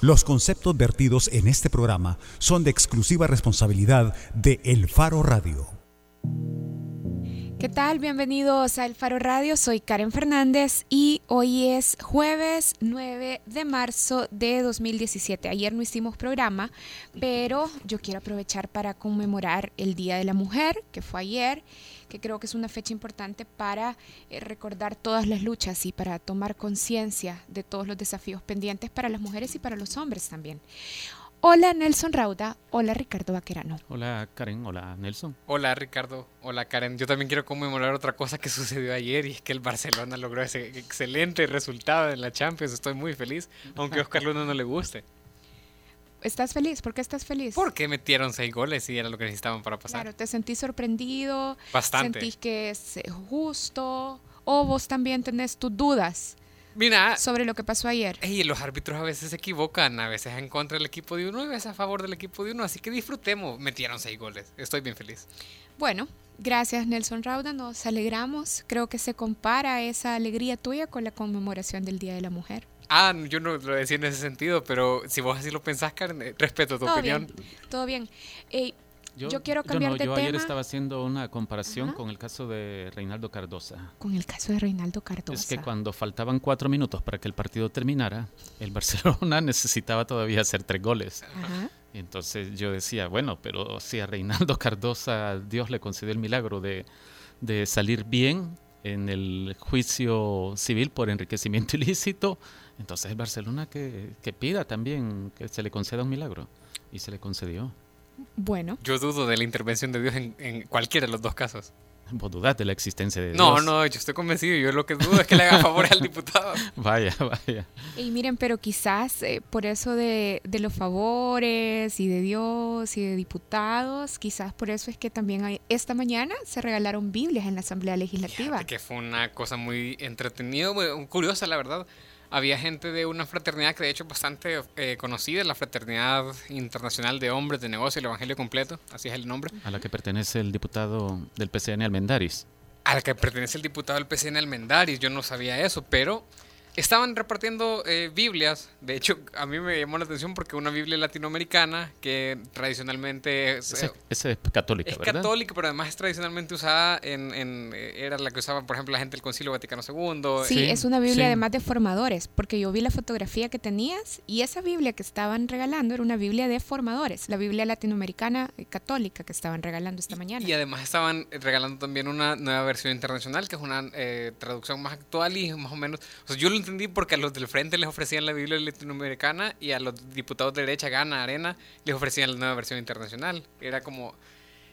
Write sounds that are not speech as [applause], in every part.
Los conceptos vertidos en este programa son de exclusiva responsabilidad de El Faro Radio. ¿Qué tal? Bienvenidos a El Faro Radio. Soy Karen Fernández y hoy es jueves 9 de marzo de 2017. Ayer no hicimos programa, pero yo quiero aprovechar para conmemorar el Día de la Mujer, que fue ayer que creo que es una fecha importante para eh, recordar todas las luchas y para tomar conciencia de todos los desafíos pendientes para las mujeres y para los hombres también. Hola Nelson Rauda, hola Ricardo Vaquerano. Hola Karen, hola Nelson. Hola Ricardo, hola Karen. Yo también quiero conmemorar otra cosa que [laughs] sucedió ayer y es que el Barcelona logró ese excelente resultado en la Champions. Estoy muy feliz, aunque a Oscar Luna no le guste. ¿Estás feliz? ¿Por qué estás feliz? Porque metieron seis goles y era lo que necesitaban para pasar. Claro, te sentís sorprendido. Bastante. Sentís que es justo. O vos también tenés tus dudas. Mira, sobre lo que pasó ayer. Y los árbitros a veces se equivocan, a veces en contra del equipo de uno y a veces a favor del equipo de uno. Así que disfrutemos. Metieron seis goles. Estoy bien feliz. Bueno, gracias Nelson Rauda. Nos alegramos. Creo que se compara esa alegría tuya con la conmemoración del Día de la Mujer. Ah, yo no lo decía en ese sentido, pero si vos así lo pensás, Karen, eh, respeto tu opinión. todo bien. Yo, quiero cambiar yo no, yo ayer estaba haciendo una comparación con el caso de Reinaldo Cardosa. Con el caso de Reinaldo Cardosa. Es que cuando faltaban cuatro minutos para que el partido terminara, el [laughs] Barcelona necesitaba todavía hacer tres goles. Ajá. entonces yo decía, bueno, pero si a Reinaldo Cardosa Dios le concedió el milagro de, de salir bien en el juicio civil por enriquecimiento [laughs] ilícito, entonces el Barcelona que, pida también que se le conceda un milagro. Y se le concedió. Bueno. Yo dudo de la intervención de Dios en, cualquiera de los dos casos. ¿Vos dudás de la existencia de Dios? No, no, yo estoy convencido. Yo lo que dudo es que le haga favor al diputado. [laughs] Vaya, vaya. Y miren, pero quizás eh, por eso de, los favores y de Dios y de diputados, quizás por eso es que también hay, esta mañana se regalaron Biblias en la Asamblea Legislativa. que fue una cosa muy entretenida, muy curiosa, la verdad había gente de una fraternidad que de hecho es bastante eh, conocida, la Fraternidad Internacional de Hombres de Negocio, el Evangelio Completo, así es el nombre. A la que pertenece el diputado del PCN Almendaris. A la que pertenece el diputado del PCN Almendaris, yo no sabía eso, pero Estaban repartiendo eh, Biblias. De hecho, a mí me llamó la atención porque una Biblia latinoamericana que tradicionalmente es, es, es católica, es católica, pero además es tradicionalmente usada en, en, eh, era la que usaba, por ejemplo, la gente del Concilio Vaticano II. Sí, es una Biblia además de formadores, porque yo vi la fotografía que tenías y esa Biblia que estaban regalando era una Biblia de formadores, la Biblia latinoamericana eh, católica que estaban regalando esta mañana. Y además estaban regalando también una nueva versión internacional, que es una traducción más actual y más o menos, o sea, yo lo entendí porque a los del frente les ofrecían la Biblia latinoamericana y a los diputados de derecha, Gana, Arena, les ofrecían la nueva versión internacional. Era como...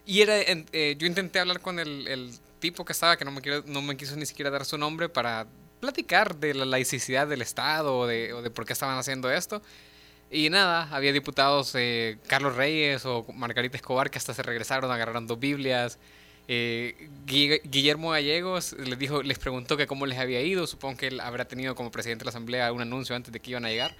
Y era, eh, yo intenté hablar con el, tipo que estaba, que no me, quiero, no me quiso ni siquiera dar su nombre, para platicar de la laicidad del Estado o de, o de por qué estaban haciendo esto. Y nada, había diputados, eh, Carlos Reyes o Margarita Escobar, que hasta se regresaron, agarraron dos Biblias. Eh, Guillermo Gallegos les dijo, les preguntó que cómo les había ido. Supongo que él habrá tenido como presidente de la Asamblea un anuncio antes de que iban a llegar.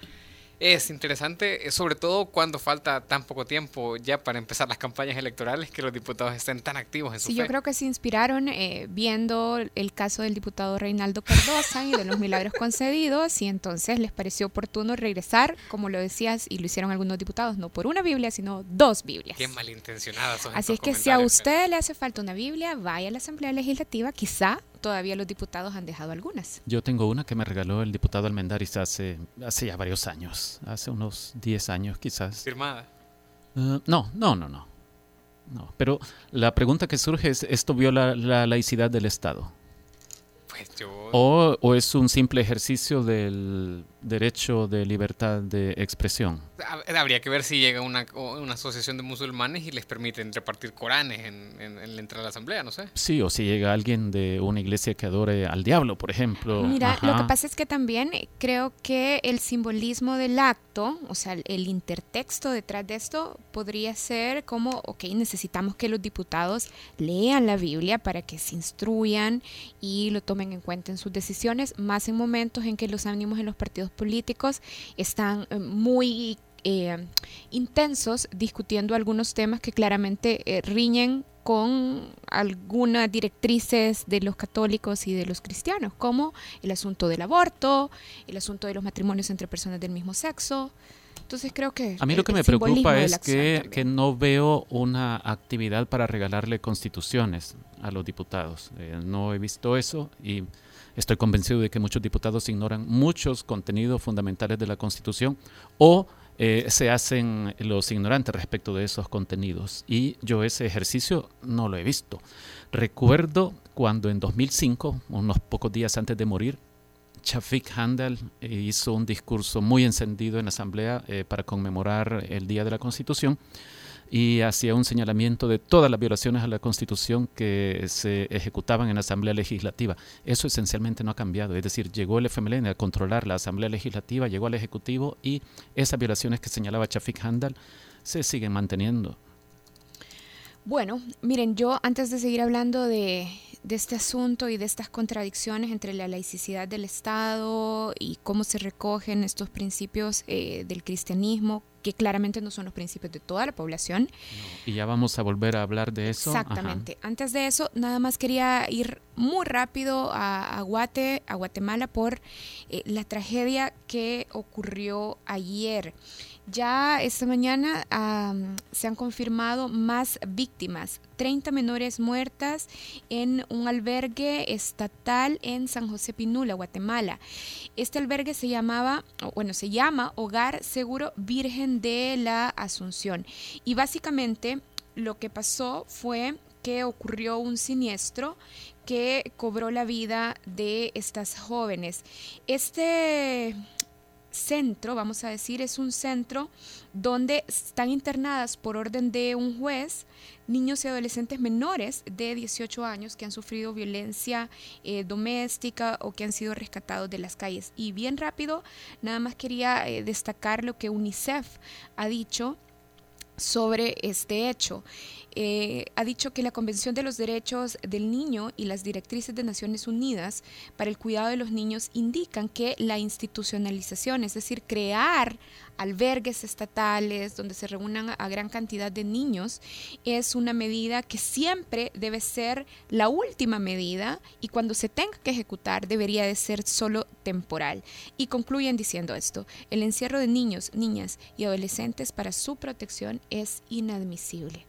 Es interesante, eh, sobre todo cuando falta tan poco tiempo ya para empezar las campañas electorales, que los diputados estén tan activos en su Sí, yo creo que se inspiraron eh, viendo el caso del diputado Reinaldo Cardosa y de los milagros concedidos, y entonces les pareció oportuno regresar, como lo decías, y lo hicieron algunos diputados, no por una Biblia, sino dos Biblias. Qué malintencionadas son Así es que si a usted le hace falta una Biblia, vaya a la Asamblea Legislativa, quizá todavía los diputados han dejado algunas. Yo tengo una que me regaló el diputado Almendaris hace, hace ya varios años, hace unos 10 años quizás. ¿Firmada? Uh, no, no, no, no. No, pero la pregunta que surge es, ¿esto viola la laicidad del Estado? Pues yo... o, ¿O es un simple ejercicio del derecho de libertad de expresión. Habría que ver si llega una, una asociación de musulmanes y les permiten repartir Coranes en, en, en, la entrada de la asamblea, no sé. Sí, o si llega alguien de una iglesia que adore al diablo, por ejemplo. Mira, lo que pasa es que también creo que el simbolismo del acto, o sea, el intertexto detrás de esto podría ser como, ok, necesitamos que los diputados lean la Biblia para que se instruyan y lo tomen en cuenta en sus decisiones, más en momentos en que los ánimos en los partidos políticos están eh, muy eh, intensos discutiendo algunos temas que claramente eh, riñen con algunas directrices de los católicos y de los cristianos, como el asunto del aborto, el asunto de los matrimonios entre personas del mismo sexo. Entonces creo que... A mí lo que me preocupa es que, que, no veo una actividad para regalarle constituciones a los diputados. Eh, no he visto eso y estoy convencido de que muchos diputados ignoran muchos contenidos fundamentales de la Constitución o eh, se hacen los ignorantes respecto de esos contenidos. Y yo ese ejercicio no lo he visto. Recuerdo cuando en 2005, unos pocos días antes de morir, Chafik Handel hizo un discurso muy encendido en la Asamblea eh, para conmemorar el Día de la Constitución y hacía un señalamiento de todas las violaciones a la Constitución que se ejecutaban en la Asamblea Legislativa. Eso esencialmente no ha cambiado, es decir, llegó el FMLN a controlar la Asamblea Legislativa, llegó al Ejecutivo y esas violaciones que señalaba Chafik Handal se siguen manteniendo. Bueno, miren, yo antes de seguir hablando de, de este asunto y de estas contradicciones entre la laicidad del Estado y cómo se recogen estos principios eh, del cristianismo, que claramente no son los principios de toda la población. y ya vamos a volver a hablar de eso. Exactamente. Antes de eso, nada más quería ir muy rápido a, a, Guate, a Guatemala por eh, la tragedia que ocurrió ayer. Ya esta mañana se han confirmado más víctimas, 30 menores muertas en un albergue estatal en San José Pinula, Guatemala. Este albergue se llamaba, bueno, se llama Hogar Seguro Virgen de la Asunción. Y básicamente lo que pasó fue que ocurrió un siniestro que cobró la vida de estas jóvenes. Este centro, vamos a decir, es un centro donde están internadas por orden de un juez niños y adolescentes menores de 18 años que han sufrido violencia eh, doméstica o que han sido rescatados de las calles. Y bien rápido, nada más quería eh, destacar lo que UNICEF ha dicho sobre este hecho. Eh, ha dicho que la Convención de los Derechos del Niño y las directrices de Naciones Unidas para el cuidado de los niños indican que la institucionalización, es decir, crear albergues estatales donde se reúnan a gran cantidad de niños, es una medida que siempre debe ser la última medida y cuando se tenga que ejecutar debería de ser solo temporal. Y concluyen diciendo esto, el encierro de niños, niñas y adolescentes para su protección es inadmisible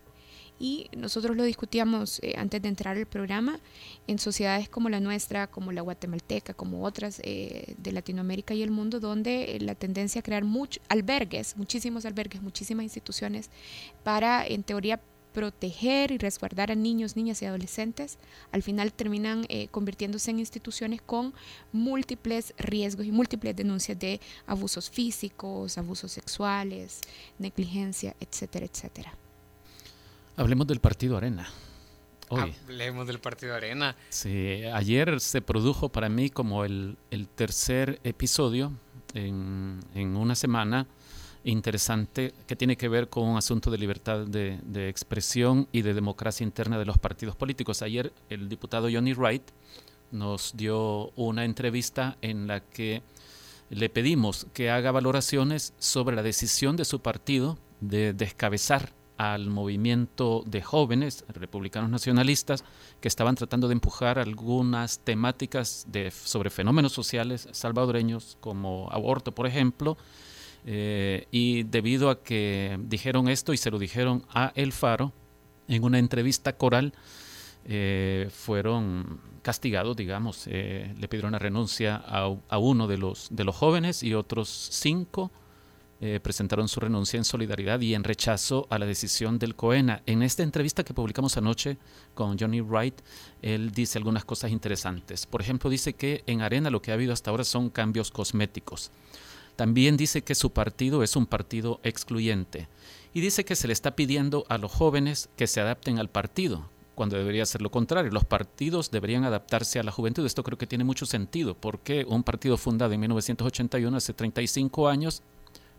y nosotros lo discutíamos eh, antes de entrar al programa, en sociedades como la nuestra, como la guatemalteca, como otras eh, de Latinoamérica y el mundo, donde eh, la tendencia a crear muchos albergues, muchísimos albergues, muchísimas instituciones para, en teoría, proteger y resguardar a niños, niñas y adolescentes, al final terminan convirtiéndose en instituciones con múltiples riesgos y múltiples denuncias de abusos físicos, abusos sexuales, negligencia, etcétera, etcétera. Hablemos del partido Arena. Hablemos del partido Arena. Sí, ayer se produjo para mí como el, tercer episodio en, una semana interesante que tiene que ver con un asunto de libertad de, de, expresión y de democracia interna de los partidos políticos. Ayer el diputado Johnny Wright nos dio una entrevista en la que le pedimos que haga valoraciones sobre la decisión de su partido de descabezar al movimiento de jóvenes republicanos nacionalistas que estaban tratando de empujar algunas temáticas de, sobre fenómenos sociales salvadoreños como aborto, por ejemplo, eh, y debido a que dijeron esto y se lo dijeron a El Faro en una entrevista coral, eh, fueron castigados, digamos, eh, le pidieron la renuncia a, a, uno de los, de los jóvenes y otros cinco eh, presentaron su renuncia en solidaridad y en rechazo a la decisión del COENA. En esta entrevista que publicamos anoche con Johnny Wright, él dice algunas cosas interesantes. Por ejemplo, dice que en Arena lo que ha habido hasta ahora son cambios cosméticos. También dice que su partido es un partido excluyente. Y dice que se le está pidiendo a los jóvenes que se adapten al partido, cuando debería ser lo contrario. Los partidos deberían adaptarse a la juventud. Esto creo que tiene mucho sentido, porque un partido fundado en 1981, hace 35 años,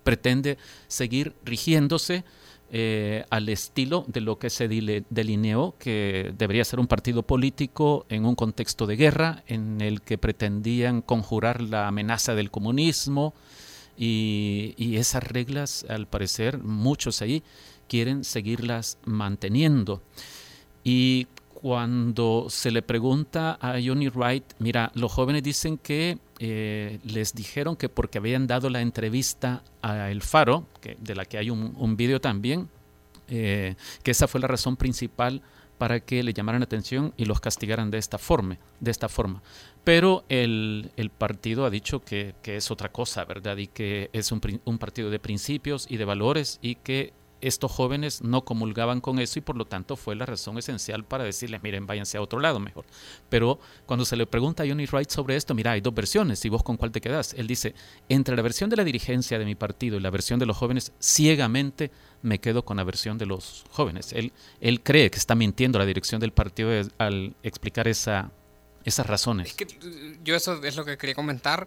pretende seguir rigiéndose eh, al estilo de lo que se delineó, que debería ser un partido político en un contexto de guerra, en el que pretendían conjurar la amenaza del comunismo, y, y esas reglas, al parecer, muchos ahí quieren seguirlas manteniendo. Y cuando se le pregunta a Johnny Wright, mira, los jóvenes dicen que eh, les dijeron que porque habían dado la entrevista a El Faro, que, de la que hay un, un vídeo también, eh, que esa fue la razón principal para que le llamaran la atención y los castigaran de esta forma. De esta forma. Pero el, el partido ha dicho que, que, es otra cosa, ¿verdad? Y que es un, un partido de principios y de valores y que estos jóvenes no comulgaban con eso y por lo tanto fue la razón esencial para decirles, miren, váyanse a otro lado mejor. Pero cuando se le pregunta a Johnny Wright sobre esto, mira, hay dos versiones, ¿y vos con cuál te quedas? Él dice, entre la versión de la dirigencia de mi partido y la versión de los jóvenes, ciegamente me quedo con la versión de los jóvenes. Él, él cree que está mintiendo la dirección del partido al explicar esa, esas razones. Es que yo eso es lo que quería comentar.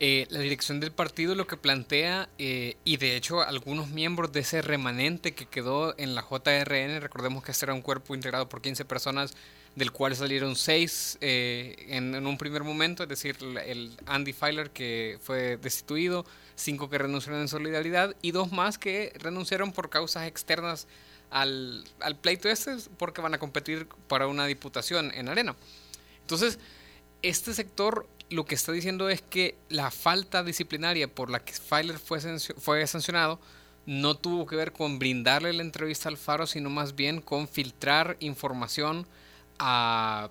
Eh, la dirección del partido lo que plantea, eh, y de hecho algunos miembros de ese remanente que quedó en la JRN, recordemos que este era un cuerpo integrado por 15 personas, del cual salieron 6 eh, en, un primer momento, es decir, el Andy Filer que fue destituido, 5 que renunciaron en solidaridad y dos más que renunciaron por causas externas al, al pleito este porque van a competir para una diputación en Arena. Entonces, este sector lo que está diciendo es que la falta disciplinaria por la que Filer fue, fue sancionado no tuvo que ver con brindarle la entrevista al Faro, sino más bien con filtrar información a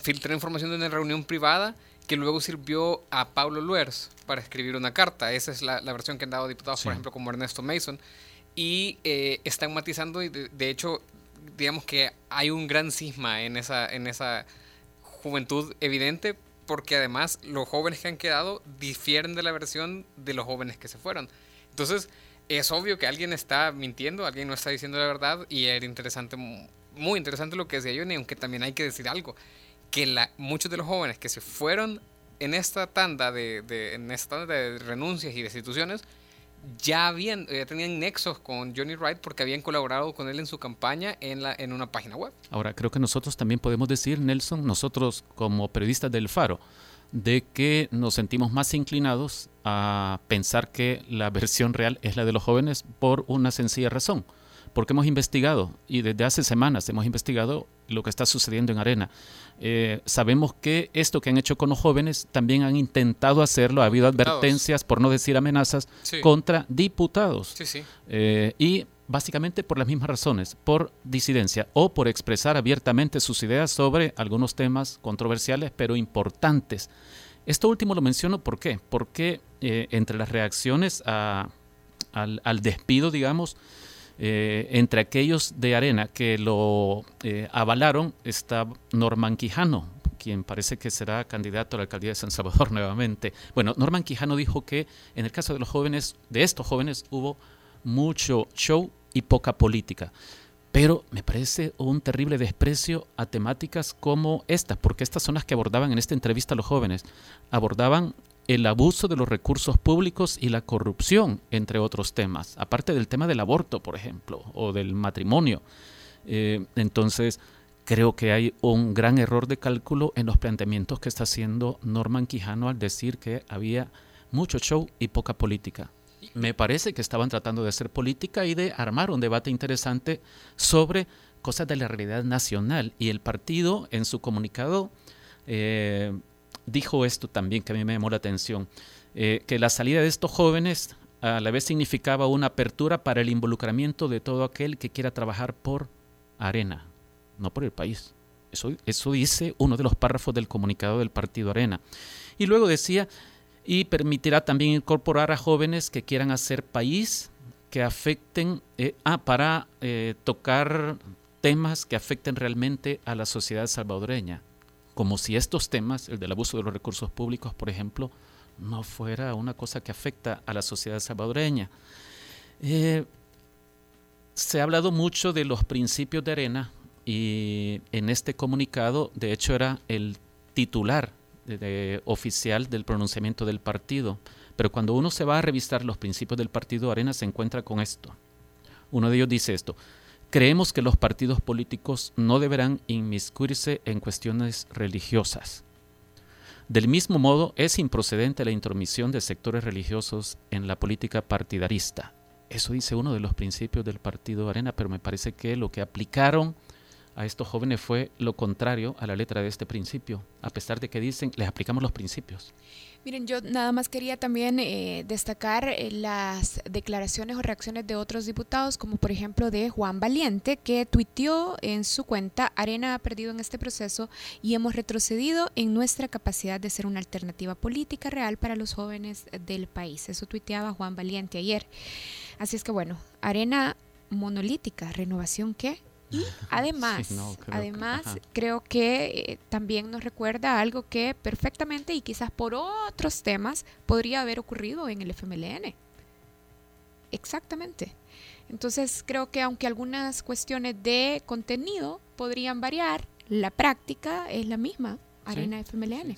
filtrar información de una reunión privada que luego sirvió a Pablo Luers para escribir una carta. Esa es la, la versión que han dado diputados, sí. por ejemplo, como Ernesto Mason. Y eh, están matizando, y de, de, hecho, digamos que hay un gran cisma en esa, en esa juventud evidente, porque además los jóvenes que han quedado difieren de la versión de los jóvenes que se fueron. Entonces, es obvio que alguien está mintiendo, alguien no está diciendo la verdad, y era interesante, muy interesante lo que decía Johnny, aunque también hay que decir algo, que la, muchos de los jóvenes que se fueron en esta tanda de, de, en esta tanda de renuncias y destituciones, ya habían, ya tenían nexos con Johnny Wright porque habían colaborado con él en su campaña en, la, en una página web. Ahora, creo que nosotros también podemos decir, Nelson, nosotros como periodistas del Faro, de que nos sentimos más inclinados a pensar que la versión real es la de los jóvenes por una sencilla razón. Porque hemos investigado, y desde hace semanas hemos investigado lo que está sucediendo en Arena. Eh, sabemos que esto que han hecho con los jóvenes también han intentado hacerlo, ha habido advertencias, por no decir amenazas, sí. contra diputados. Sí, sí. Eh, y básicamente por las mismas razones, por disidencia o por expresar abiertamente sus ideas sobre algunos temas controversiales pero importantes. Esto último lo menciono ¿por qué? Porque eh, entre las reacciones a, al, al, despido, digamos, eh, entre aquellos de Arena que lo eh, avalaron está Norman Quijano, quien parece que será candidato a la alcaldía de San Salvador [laughs] nuevamente. Bueno, Norman Quijano dijo que en el caso de los jóvenes, de estos jóvenes, hubo mucho show y poca política. Pero me parece un terrible desprecio a temáticas como esta, porque estas son las que abordaban en esta entrevista a los jóvenes. Abordaban el abuso de los recursos públicos y la corrupción, entre otros temas, aparte del tema del aborto, por ejemplo, o del matrimonio. Eh, entonces, creo que hay un gran error de cálculo en los planteamientos que está haciendo Norman Quijano al decir que había mucho show y poca política. Me parece que estaban tratando de hacer política y de armar un debate interesante sobre cosas de la realidad nacional. Y el partido, en su comunicado, eh, dijo esto también que a mí me llamó la atención, eh, que la salida de estos jóvenes a la vez significaba una apertura para el involucramiento de todo aquel que quiera trabajar por Arena, no por el país. Eso, eso dice uno de los párrafos del comunicado del partido Arena. Y luego decía, y permitirá también incorporar a jóvenes que quieran hacer país, que afecten, eh, ah, para eh, tocar temas que afecten realmente a la sociedad salvadoreña como si estos temas, el del abuso de los recursos públicos, por ejemplo, no fuera una cosa que afecta a la sociedad salvadoreña. Eh, se ha hablado mucho de los principios de arena y en este comunicado, de hecho, era el titular de, oficial del pronunciamiento del partido. Pero cuando uno se va a revisar los principios del partido Arena, se encuentra con esto. Uno de ellos dice esto, Creemos que los partidos políticos no deberán inmiscuirse en cuestiones religiosas. Del mismo modo, es improcedente la intromisión de sectores religiosos en la política partidarista. Eso dice uno de los principios del partido Arena, pero me parece que lo que aplicaron a estos jóvenes fue lo contrario a la letra de este principio, a pesar de que dicen, les aplicamos los principios. Miren, yo nada más quería también eh, destacar eh, las declaraciones o reacciones de otros diputados, como por ejemplo de Juan Valiente, que tuiteó en su cuenta, Arena ha perdido en este proceso y hemos retrocedido en nuestra capacidad de ser una alternativa política real para los jóvenes del país. Eso tuiteaba Juan Valiente ayer. Así es que bueno, Arena monolítica, renovación qué? Y [laughs] además, creo además que, creo que eh, también nos recuerda algo que perfectamente y quizás por otros temas podría haber ocurrido en el FMLN. Exactamente. Entonces creo que aunque algunas cuestiones de contenido podrían variar, la práctica es la misma, Arena FMLN.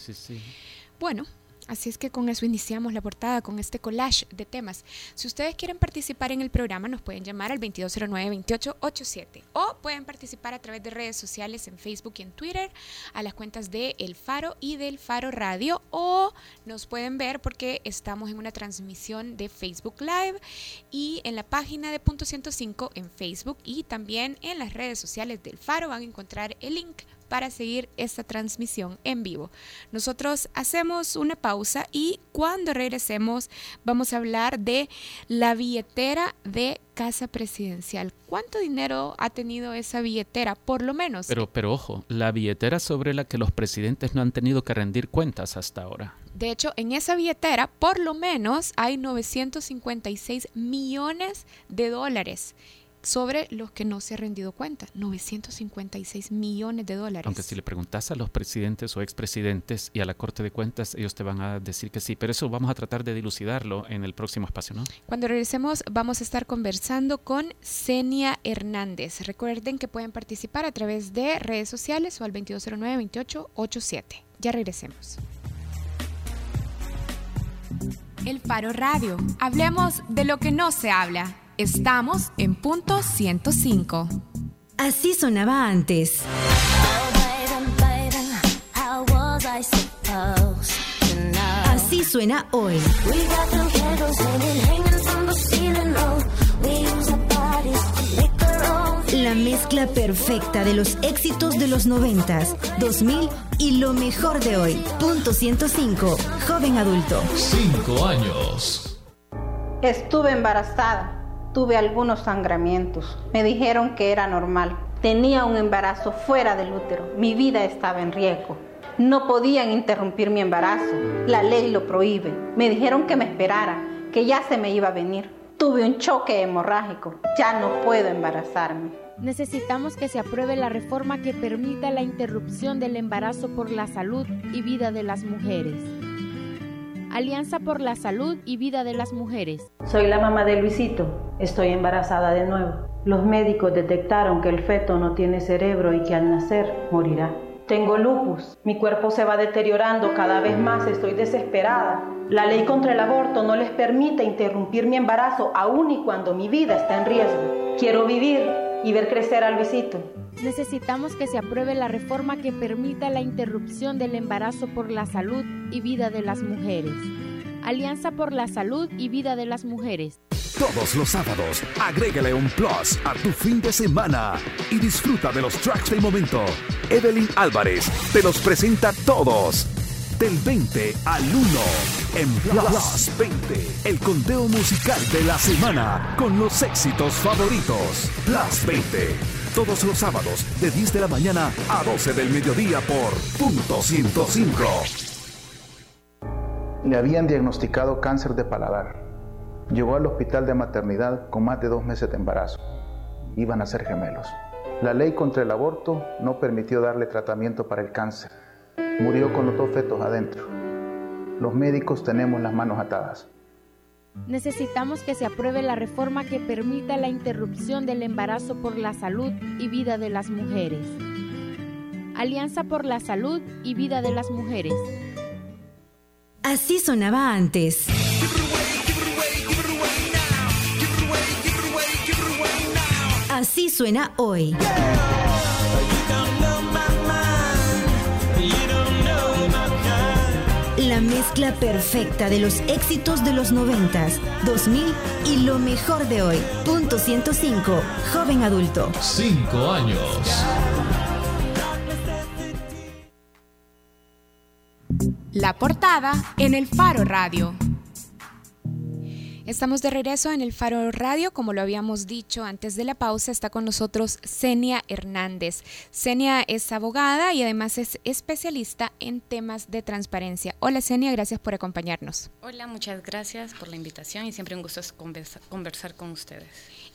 bueno, Así es que con eso iniciamos la portada, con este collage de temas. Si ustedes quieren participar en el programa, nos pueden llamar al 2209-2887 o pueden participar a través de redes sociales en Facebook y en Twitter, a las cuentas de El Faro y del Faro Radio o nos pueden ver porque estamos en una transmisión de Facebook Live y en la página de Punto 105 en Facebook y también en las redes sociales del Faro van a encontrar el link para seguir esta transmisión en vivo. Nosotros hacemos una pausa y cuando regresemos vamos a hablar de la billetera de casa presidencial. ¿Cuánto dinero ha tenido esa billetera, por lo menos? Pero, pero ojo, la billetera sobre la que los presidentes no han tenido que rendir cuentas hasta ahora. De hecho, en esa billetera, por lo menos, hay 956 millones de dólares sobre los que no se ha rendido cuenta, 956 millones de dólares. Aunque si le preguntas a los presidentes o expresidentes y a la Corte de Cuentas, ellos te van a decir que sí, pero eso vamos a tratar de dilucidarlo en el próximo espacio, ¿no? Cuando regresemos vamos a estar conversando con Senia Hernández. Recuerden que pueden participar a través de redes sociales o al 2209-2887. Ya regresemos. El Faro Radio. Hablemos de lo que no se habla. Estamos en punto 105. Así sonaba antes. Así suena hoy. La mezcla perfecta de los éxitos de los 90, 2000 y lo mejor de hoy. Punto 105. Joven adulto. Cinco años. Estuve embarazada tuve algunos sangramientos. Me dijeron que era normal. Tenía un embarazo fuera del útero. Mi vida estaba en riesgo. No podían interrumpir mi embarazo. La ley lo prohíbe. Me dijeron que me esperara, que ya se me iba a venir. Tuve un choque hemorrágico. Ya no puedo embarazarme. Necesitamos que se apruebe la reforma que permita la interrupción del embarazo por la salud y vida de las mujeres. Alianza por la Salud y Vida de las Mujeres. Soy la mamá de Luisito. Estoy embarazada de nuevo. Los médicos detectaron que el feto no tiene cerebro y que al nacer morirá. Tengo lupus. Mi cuerpo se va deteriorando cada vez más. Estoy desesperada. La ley contra el aborto no les permite interrumpir mi embarazo aun y cuando mi vida está en riesgo. Quiero vivir y ver crecer a Luisito. Necesitamos que se apruebe la reforma que permita la interrupción del embarazo por la salud y vida de las mujeres. Alianza por la Salud y Vida de las Mujeres. Todos los sábados, agrégale un plus a tu fin de semana y disfruta de los tracks del momento. Evelyn Álvarez te los presenta todos. Del 20 al 1 en Plus 20, el conteo musical de la semana con los éxitos favoritos. Plus 20, todos los sábados de 10 de la mañana a 12 del mediodía por punto 105. Le habían diagnosticado cáncer de paladar. Llegó al hospital de maternidad con más de dos meses de embarazo. Iban a ser gemelos. La ley contra el aborto no permitió darle tratamiento para el cáncer Murió con los dos fetos adentro. Los médicos tenemos las manos atadas. Necesitamos que se apruebe la reforma que permita la interrupción del embarazo por la salud y vida de las mujeres. Alianza por la Salud y Vida de las Mujeres. Así sonaba antes. Así suena hoy. La mezcla perfecta de los éxitos de los 90, 2000 y lo mejor de hoy. Punto 105, joven adulto. Cinco años. La portada en el Faro Radio. Estamos de regreso en el Faro Radio, como lo habíamos dicho antes de la pausa, está con nosotros Senia Hernández. Senia es abogada y además es especialista en temas de transparencia. Hola Senia, gracias por acompañarnos. Hola, muchas gracias por la invitación y siempre un gusto conversar, conversar con ustedes.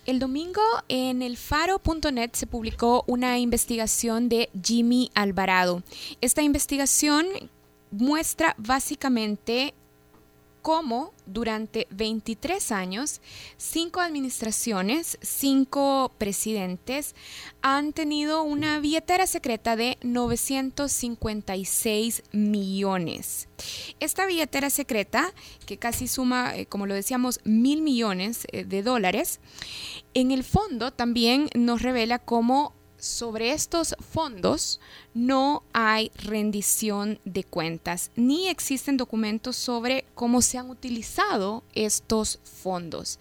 El domingo en el faro.net se publicó una investigación de Jimmy Alvarado. Esta investigación muestra básicamente cómo durante 23 años, cinco administraciones, cinco presidentes han tenido una billetera secreta de 956 millones. Esta billetera secreta, que casi suma, eh, como lo decíamos, mil millones eh, de dólares, en el fondo también nos revela cómo sobre estos fondos no hay rendición de cuentas ni existen documentos sobre cómo se han utilizado estos fondos.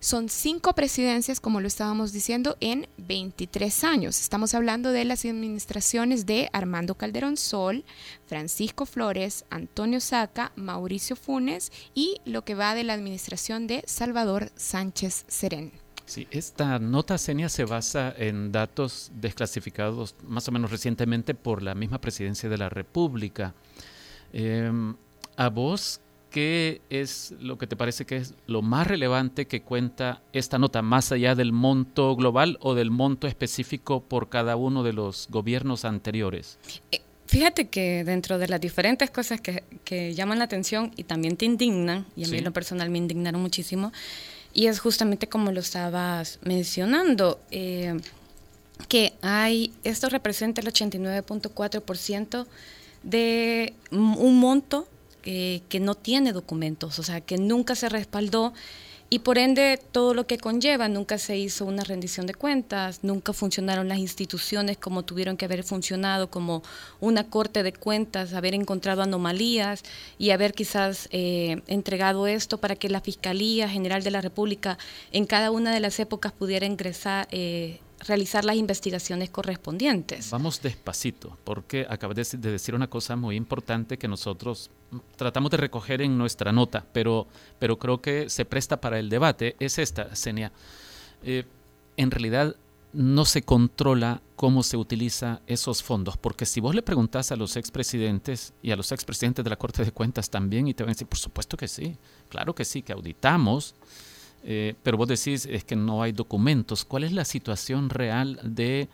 Son cinco presidencias, como lo estábamos diciendo, en 23 años. Estamos hablando de las administraciones de Armando Calderón Sol, Francisco Flores, Antonio Saca, Mauricio Funes y lo que va de la administración de Salvador Sánchez Serén. Sí, esta nota, Senia, se basa en datos desclasificados más o menos recientemente por la misma presidencia de la República. Em, ¿A vos qué es lo que te parece que es lo más relevante que cuenta esta nota, más allá del monto global o del monto específico por cada uno de los gobiernos anteriores? Eh, fíjate que dentro de las diferentes cosas que, llaman la atención y también te indignan, y a mí en lo personal me indignaron muchísimo, y es justamente como lo estabas mencionando, eh, que hay, esto representa el 89.4% de un monto que no tiene documentos, o sea, que nunca se respaldó y por ende todo lo que conlleva, nunca se hizo una rendición de cuentas, nunca funcionaron las instituciones como tuvieron que haber funcionado, como una corte de cuentas, haber encontrado anomalías y haber quizás eh, entregado esto para que la Fiscalía General de la República en cada una de las épocas pudiera ingresar. Eh, realizar las investigaciones correspondientes. Vamos despacito, porque acabas de decir una cosa muy importante que nosotros tratamos de recoger en nuestra nota, pero, pero creo que se presta para el debate, es esta, Senia. Eh, en realidad no se controla cómo se utiliza esos fondos, porque si vos le preguntás a los expresidentes y a los expresidentes de la Corte de Cuentas también, y te van a decir, por supuesto que sí, claro que sí, que auditamos, eh, pero vos decís es que no hay documentos. ¿Cuál es la situación real de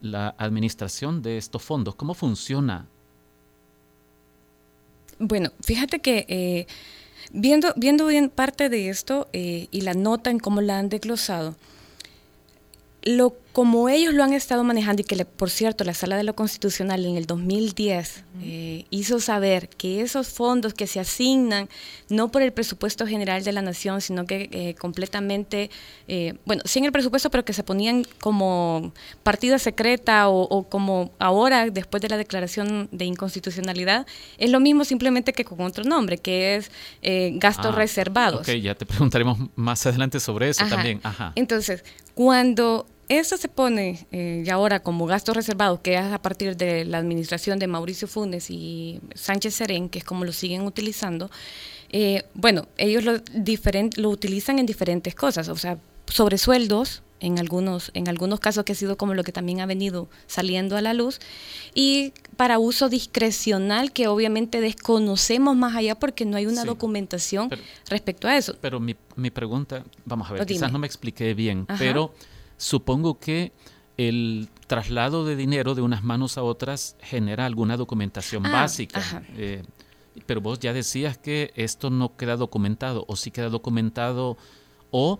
la administración de estos fondos? ¿Cómo funciona bueno, fíjate que eh, viendo, viendo bien parte de esto eh, y la nota en cómo la han desglosado, lo como ellos lo han estado manejando y que, por cierto, la Sala de lo Constitucional en el 2010 eh, hizo saber que esos fondos que se asignan no por el presupuesto general de la nación, sino que eh, completamente, eh, bueno, sí en el presupuesto, pero que se ponían como partida secreta o, como ahora, después de la declaración de inconstitucionalidad, es lo mismo simplemente que con otro nombre, que es gastos ah, reservados. Ok, ya te preguntaremos más adelante sobre eso también. Ajá. Entonces, cuando eso se pone eh, ya ahora como gastos reservados, que es a partir de la administración de Mauricio Funes y Sánchez Serén, que es como lo siguen utilizando. Eh, bueno, ellos lo, lo utilizan en diferentes cosas, o sea, sobre sueldos, en algunos, en algunos casos que ha sido como lo que también ha venido saliendo a la luz, y para uso discrecional que obviamente desconocemos más allá porque no hay una documentación respecto a eso. Pero mi, mi pregunta, vamos a ver, quizás no me expliqué bien, pero supongo que el traslado de dinero de unas manos a otras genera alguna documentación ah, básica. Eh, pero vos ya decías que esto no queda documentado, o sí queda documentado, o,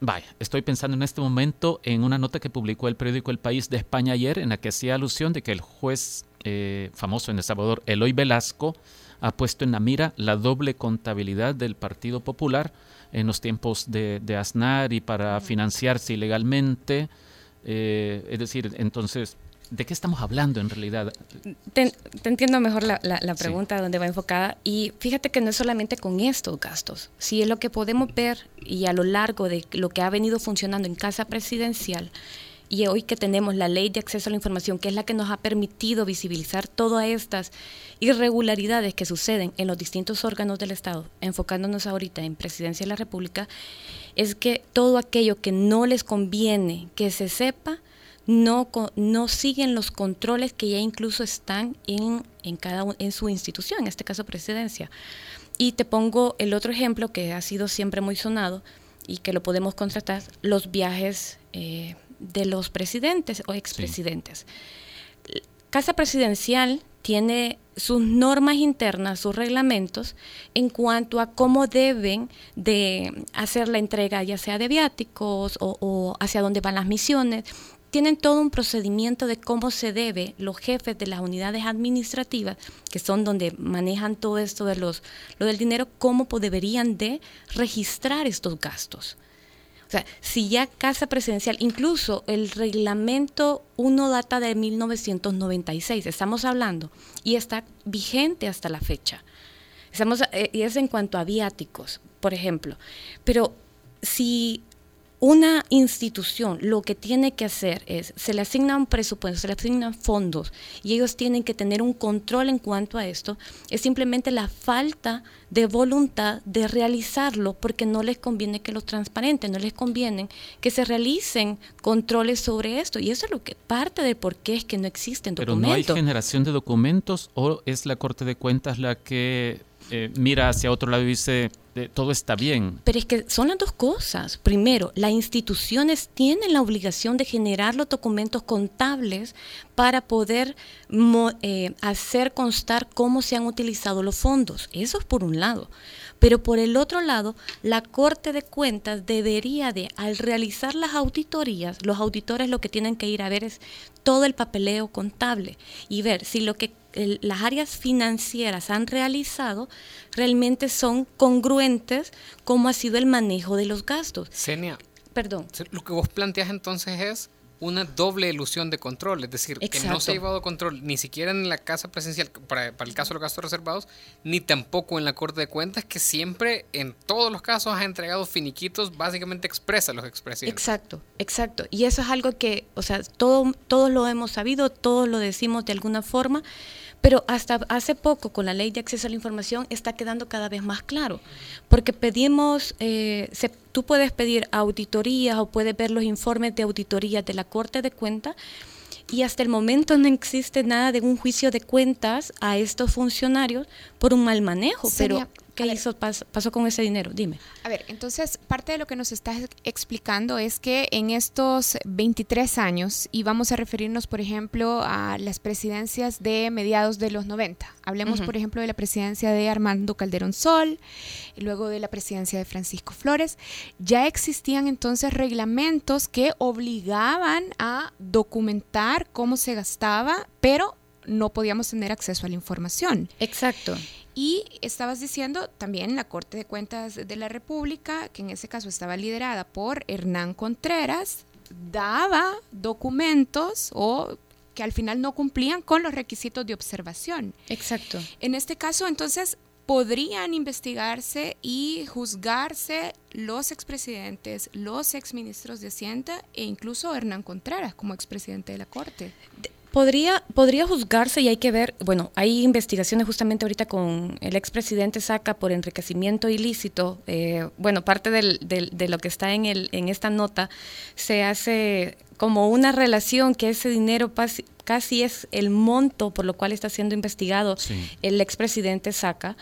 vaya, estoy pensando en este momento en una nota que publicó el periódico El País de España ayer, en la que hacía alusión de que el juez eh, famoso en El Salvador, Eloy Velasco, ha puesto en la mira la doble contabilidad del Partido Popular en los tiempos de, de Aznar y para financiarse ilegalmente. Eh, es decir, entonces ¿De qué estamos hablando en realidad? Te, entiendo mejor la, la, pregunta donde va enfocada y fíjate que no es solamente con estos gastos, si es lo que podemos ver y a lo largo de lo que ha venido funcionando en Casa Presidencial y hoy que tenemos la ley de acceso a la información, que es la que nos ha permitido visibilizar todas estas irregularidades que suceden en los distintos órganos del Estado, enfocándonos ahorita en Presidencia de la República, es que todo aquello que no les conviene que se sepa, no, no siguen los controles que ya incluso están en, en, cada, en su institución, en este caso presidencia. Y te pongo el otro ejemplo que ha sido siempre muy sonado y que lo podemos contratar, los viajes eh, de los presidentes o expresidentes. Casa Presidencial tiene sus normas internas, sus reglamentos en cuanto a cómo deben de hacer la entrega, ya sea de viáticos o, o hacia dónde van las misiones, tienen todo un procedimiento de cómo se debe los jefes de las unidades administrativas, que son donde manejan todo esto de los lo del dinero, cómo deberían de registrar estos gastos. O sea, si ya casa presidencial, incluso el reglamento 1 data de 1996, estamos hablando, y está vigente hasta la fecha. Estamos, eh, y es en cuanto a viáticos, por ejemplo. Pero si una institución lo que tiene que hacer es, se le asignan presupuestos, se le asignan fondos y ellos tienen que tener un control en cuanto a esto, es simplemente la falta de voluntad de realizarlo porque no les conviene que lo transparenten, no les conviene que se realicen controles sobre esto. Y eso es lo que parte de por qué es que no existen documentos. Pero no hay generación de documentos o es la Corte de Cuentas la que eh, mira hacia otro lado y dice todo está bien. Pero es que son las dos cosas. Primero, las instituciones tienen la obligación de generar los documentos contables para poder eh, hacer constar cómo se han utilizado los fondos. Eso es por un lado. Pero por el otro lado, la Corte de Cuentas debería de, al realizar las auditorías, los auditores lo que tienen que ir a ver es todo el papeleo contable y ver si lo que las áreas financieras han realizado realmente son congruentes como ha sido el manejo de los gastos. Senia. Perdón. Lo que vos planteas entonces es una doble ilusión de control, es decir, que no se ha llevado control ni siquiera en la casa presencial para, para, el caso de los gastos reservados, ni tampoco en la Corte de Cuentas, que siempre en todos los casos ha entregado finiquitos básicamente expresa a los expresidentes. Exacto, exacto. Y eso es algo que, o sea, todo, todos lo hemos sabido, todos lo decimos de alguna forma, pero hasta hace poco, con la ley de acceso a la información, está quedando cada vez más claro, porque pedimos, eh, tú puedes pedir auditorías o puedes ver los informes de auditoría de la Corte de Cuentas, y hasta el momento no existe nada de un juicio de cuentas a estos funcionarios por un mal manejo, pero ¿Qué hizo, pasó con ese dinero? Dime. A ver, entonces parte de lo que nos estás explicando es que en estos 23 años, y vamos a referirnos, por ejemplo, a las presidencias de mediados de los 90. Hablemos, por ejemplo, de la presidencia de Armando Calderón Sol, luego de la presidencia de Francisco Flores. Ya existían entonces reglamentos que obligaban a documentar cómo se gastaba, pero no podíamos tener acceso a la información. Exacto. Y estabas diciendo también la Corte de Cuentas de la República, que en ese caso estaba liderada por Hernán Contreras, daba documentos o que al final no cumplían con los requisitos de observación. Exacto. En este caso, entonces, podrían investigarse y juzgarse los expresidentes, los exministros de Hacienda e incluso Hernán Contreras como expresidente de la Corte. Podría, podría juzgarse y hay que ver, bueno, hay investigaciones justamente ahorita con el expresidente Saca por enriquecimiento ilícito. Eh, bueno, parte del, de lo que está en, el, en esta nota se hace como una relación que ese dinero casi es el monto por lo cual está siendo investigado el expresidente Saca.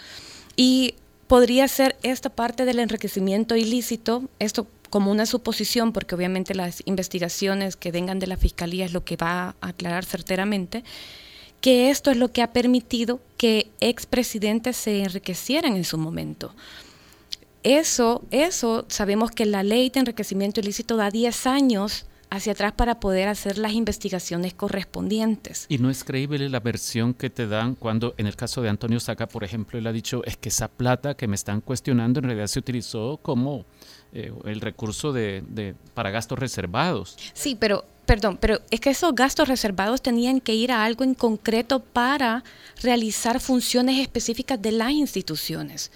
Y podría ser esta parte del enriquecimiento ilícito, esto como una suposición, porque obviamente las investigaciones que vengan de la Fiscalía es lo que va a aclarar certeramente, que esto es lo que ha permitido que expresidentes se enriquecieran en su momento. Eso, eso, sabemos que la ley de enriquecimiento ilícito da 10 años hacia atrás para poder hacer las investigaciones correspondientes. Y no es creíble la versión que te dan cuando, en el caso de Antonio Saca, por ejemplo, él ha dicho, es que esa plata que me están cuestionando en realidad se utilizó como eh, el recurso de, para gastos reservados. Sí, pero Perdón, pero es que esos gastos reservados tenían que ir a algo en concreto para realizar funciones específicas de las instituciones.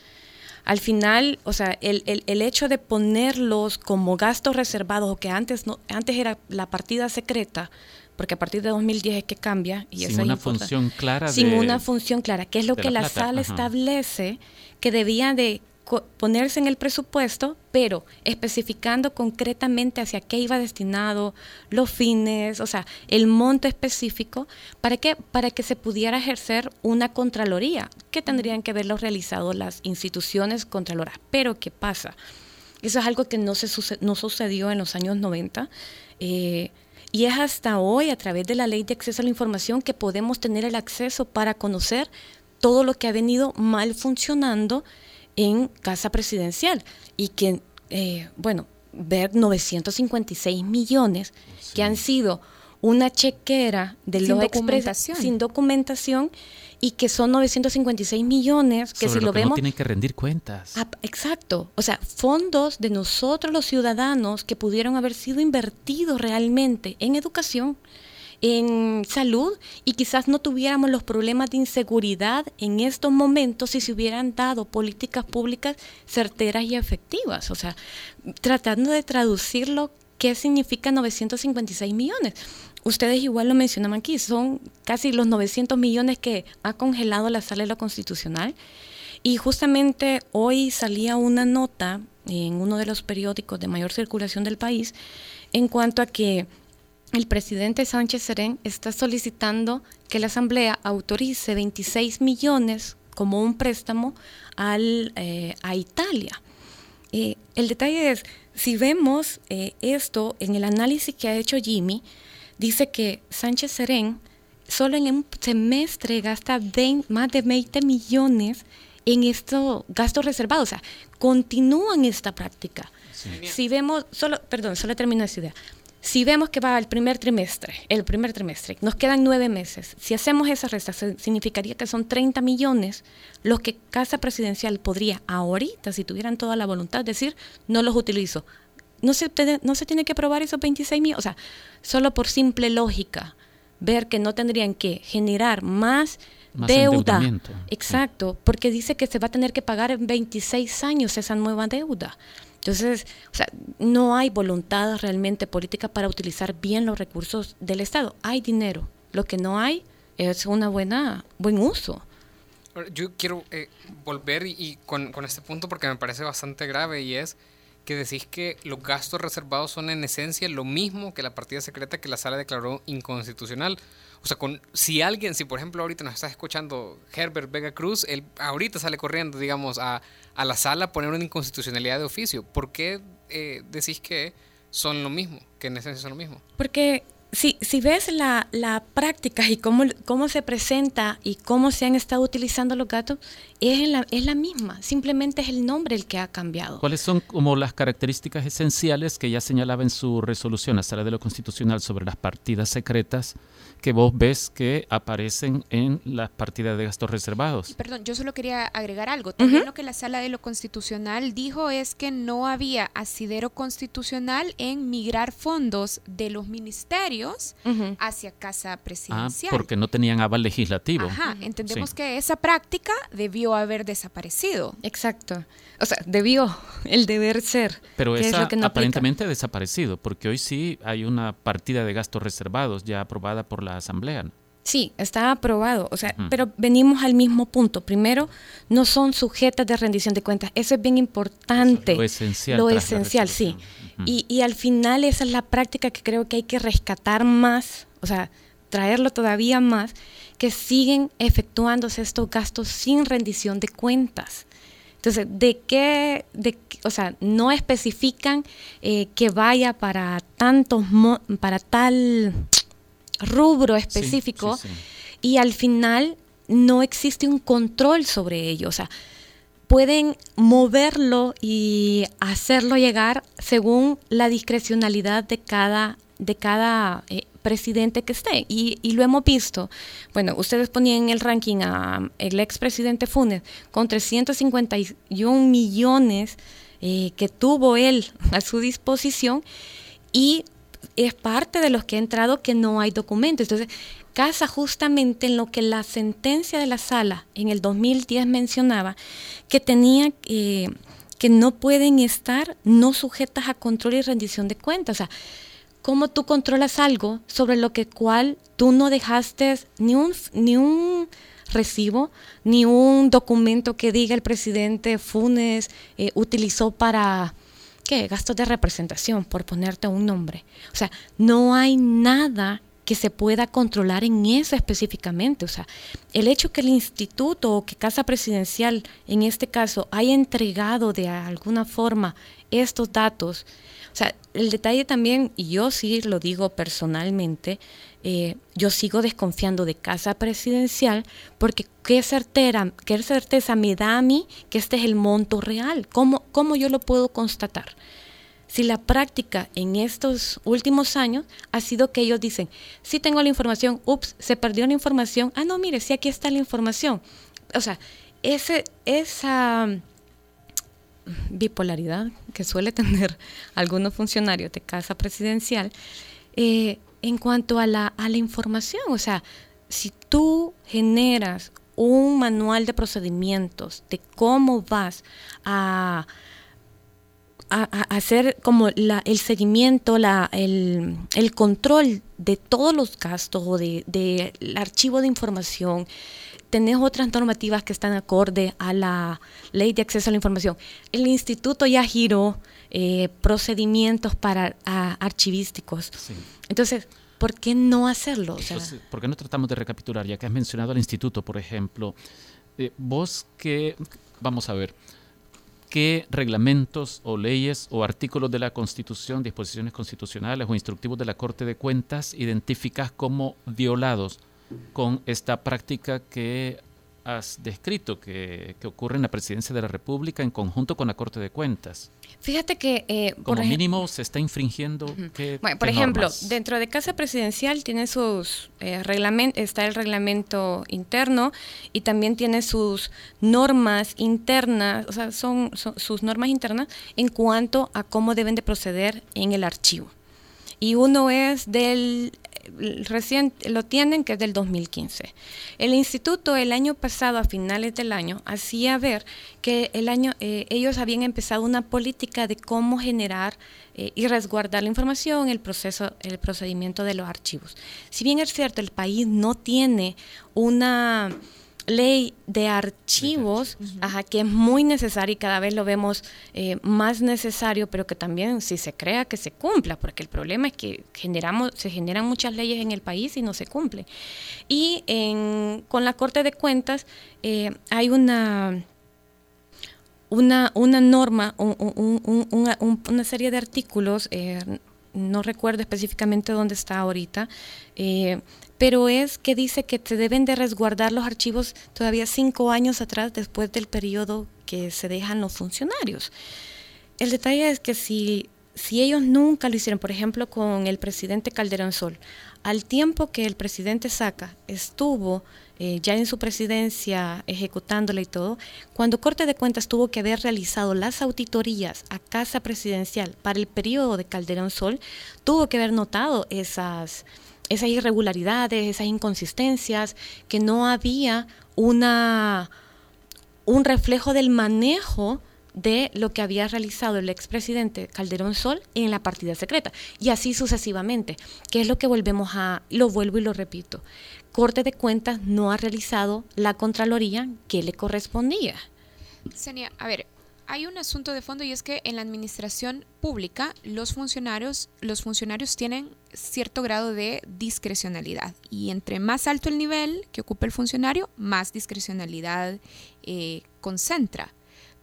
Al final, o sea, el, el, hecho de ponerlos como gastos reservados, o que antes, no, antes era la partida secreta, porque a partir de 2010 es que cambia. Y sin una función clara. Sin una función clara, que es lo que la, sala establece que debía de ponerse en el presupuesto, pero especificando concretamente hacia qué iba destinado, los fines, o sea, el monto específico, para que, para que se pudiera ejercer una contraloría, que tendrían que verlo realizado las instituciones contraloras. Pero, ¿qué pasa? Eso es algo que no, se no sucedió en los años 90. Eh, y es hasta hoy, a través de la ley de acceso a la información, que podemos tener el acceso para conocer todo lo que ha venido mal funcionando en Casa Presidencial y que, eh, bueno, ver 956 millones que han sido una chequera de sin documentación. sin documentación y que son 956 millones que si lo, vemos no tienen que rendir cuentas. Ah, exacto, o sea, fondos de nosotros los ciudadanos que pudieron haber sido invertidos realmente en educación, en salud y quizás no tuviéramos los problemas de inseguridad en estos momentos si se hubieran dado políticas públicas certeras y efectivas. O sea, tratando de traducirlo, ¿qué significa 956 millones? Ustedes igual lo mencionaban aquí, son casi los 900 millones que ha congelado la sala de lo constitucional. Y justamente hoy salía una nota en uno de los periódicos de mayor circulación del país en cuanto a que el presidente Sánchez Serén está solicitando que la Asamblea autorice 26 millones como un préstamo al, eh, a Italia. Eh, el detalle es, si vemos eh, esto en el análisis que ha hecho Jimmy, dice que Sánchez Serén solo en un semestre gasta más de 20 millones en estos gastos reservados. O sea, continúan esta práctica. Si vemos, solo, perdón, solo termino esa idea. Si vemos que va el primer trimestre, el primer trimestre, nos quedan nueve meses. Si hacemos esa resta, significaría que son 30 millones los que Casa Presidencial podría ahorita, si tuvieran toda la voluntad, decir, no los utilizo. No se, no se tiene que aprobar esos 26 millones, o sea, solo por simple lógica, ver que no tendrían que generar más, deuda. Exacto, porque dice que se va a tener que pagar en 26 años esa nueva deuda. Entonces, o sea, no hay voluntad realmente política para utilizar bien los recursos del Estado. Hay dinero, lo que no hay es una buena buen uso. Yo quiero eh, volver y, con, con, este punto porque me parece bastante grave y es que decís que los gastos reservados son en esencia lo mismo que la partida secreta que la sala declaró inconstitucional. O sea, con, si alguien, si por ejemplo ahorita nos está escuchando Herbert Vega Cruz, él ahorita sale corriendo, digamos, a, a la sala poner una inconstitucionalidad de oficio. ¿Por qué eh, decís que son lo mismo, que en esencia son lo mismo? Porque si, si ves la, la práctica y cómo, cómo se presenta y cómo se han estado utilizando los gatos, es la, es la misma, simplemente es el nombre el que ha cambiado. ¿Cuáles son como las características esenciales que ya señalaba en su resolución a sala de lo constitucional sobre las partidas secretas que vos ves que aparecen en las partidas de gastos reservados. Perdón, yo solo quería agregar algo. También lo que la sala de lo constitucional dijo es que no había asidero constitucional en migrar fondos de los ministerios hacia casa ah, presidencial. Ah, porque no tenían aval legislativo. Ajá, entendemos que esa práctica debió haber desaparecido. Exacto. O sea, debió el deber ser. Pero esa aparentemente ha desaparecido, porque hoy sí hay una partida de gastos reservados ya aprobada por la Asamblea. Sí, está aprobado, o sea, pero venimos al mismo punto. Primero, no son sujetas de rendición de cuentas. Eso es bien importante. Lo esencial. Lo esencial, sí. y, y al final esa es la práctica que creo que hay que rescatar más, o sea, traerlo todavía más, que siguen efectuándose estos gastos sin rendición de cuentas. Entonces, ¿de qué, de, o sea, no especifican eh, que vaya para tantos, para tal rubro específico y al final no existe un control sobre ello. O sea, pueden moverlo y hacerlo llegar según la discrecionalidad de cada, de cada eh, presidente que esté. Y, lo hemos visto. Bueno, ustedes ponían en el ranking a el expresidente Funes con 351 millones eh, que tuvo él a su disposición y es parte de los que ha entrado que no hay documentos. Entonces, casa justamente en lo que la sentencia de la sala en el 2010 mencionaba, que tenía eh, que no pueden estar no sujetas a control y rendición de cuentas. O sea, ¿cómo tú controlas algo sobre lo que cual tú no dejaste ni un, ni un recibo, ni un documento que diga el presidente Funes eh, utilizó para ¿qué? gastos de representación, por ponerte un nombre. O sea, no hay nada que se pueda controlar en eso específicamente. O sea, el hecho que el instituto o que Casa Presidencial, en este caso, haya entregado de alguna forma estos datos, o sea, el detalle también, y yo sí lo digo personalmente, eh, yo sigo desconfiando de Casa Presidencial porque qué, certera, qué certeza me da a mí que este es el monto real. ¿Cómo, cómo yo lo puedo constatar? si la práctica en estos últimos años ha sido que ellos dicen, sí tengo la información, ups, se perdió la información, ah, no, mire, sí aquí está la información. O sea, ese, esa bipolaridad que suele [laughs] tener algunos funcionarios de casa presidencial eh, en cuanto a la, a la información. O sea, si tú generas un manual de procedimientos de cómo vas a hacer como la, el seguimiento, la, el, control de todos los gastos o del de, archivo de información. Tenés otras normativas que están acorde a la ley de acceso a la información. El instituto ya giró eh, procedimientos para archivísticos. Entonces, ¿por qué no hacerlo? ¿Por qué no tratamos de recapitular? Ya que has mencionado al instituto, por ejemplo, eh, vos que, vamos a ver, qué reglamentos o leyes o artículos de la Constitución, disposiciones constitucionales o instructivos de la Corte de Cuentas identificas como violados con esta práctica que has descrito que, ocurre en la presidencia de la República en conjunto con la Corte de Cuentas? Fíjate que... Eh, Como mínimo se está infringiendo... bueno, por ejemplo, dentro de Casa Presidencial tiene sus eh, reglamentos, está el reglamento interno y también tiene sus normas internas, o sea, son sus normas internas en cuanto a cómo deben de proceder en el archivo. Y uno es del recién lo tienen, que es del 2015. El instituto el año pasado, a finales del año, hacía ver que el año eh, ellos habían empezado una política de cómo generar eh, y resguardar la información, el proceso, el procedimiento de los archivos. Si bien es cierto, el país no tiene una ley de archivos, que es muy necesaria y cada vez lo vemos eh, más necesario, pero que también si se crea que se cumpla, porque el problema es que generamos, se generan muchas leyes en el país y no se cumple. Y con la Corte de Cuentas eh, hay una una, una norma, una serie de artículos, eh, no recuerdo específicamente dónde está ahorita, pero es que dice que se deben de resguardar los archivos todavía cinco años atrás después del periodo que se dejan los funcionarios. El detalle es que si, si ellos nunca lo hicieron, por ejemplo, con el presidente Calderón Sol, al tiempo que el presidente Saca estuvo eh, ya en su presidencia ejecutándola y todo, cuando Corte de Cuentas tuvo que haber realizado las auditorías a Casa Presidencial para el periodo de Calderón Sol, tuvo que haber notado esas esas irregularidades, esas inconsistencias, que no había una, un reflejo del manejo de lo que había realizado el expresidente Calderón Sol en la partida secreta. Y así sucesivamente, que es lo que volvemos a, lo vuelvo y lo repito, Corte de Cuentas no ha realizado la Contraloría que le correspondía. Senia, a ver, hay un asunto de fondo y es que en la administración pública los funcionarios, los funcionarios tienen cierto grado de discrecionalidad y entre más alto el nivel que ocupa el funcionario, más discrecionalidad eh, concentra.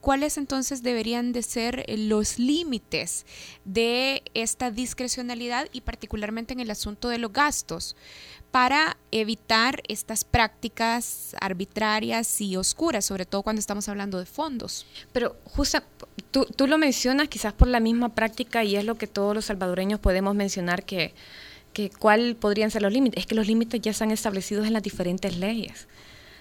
¿Cuáles entonces deberían de ser los límites de esta discrecionalidad y particularmente en el asunto de los gastos? para evitar estas prácticas arbitrarias y oscuras, sobre todo cuando estamos hablando de fondos. Pero justo tú, tú lo mencionas quizás por la misma práctica y es lo que todos los salvadoreños podemos mencionar que, que cuál podrían ser los límites. Es que los límites ya están establecidos en las diferentes leyes.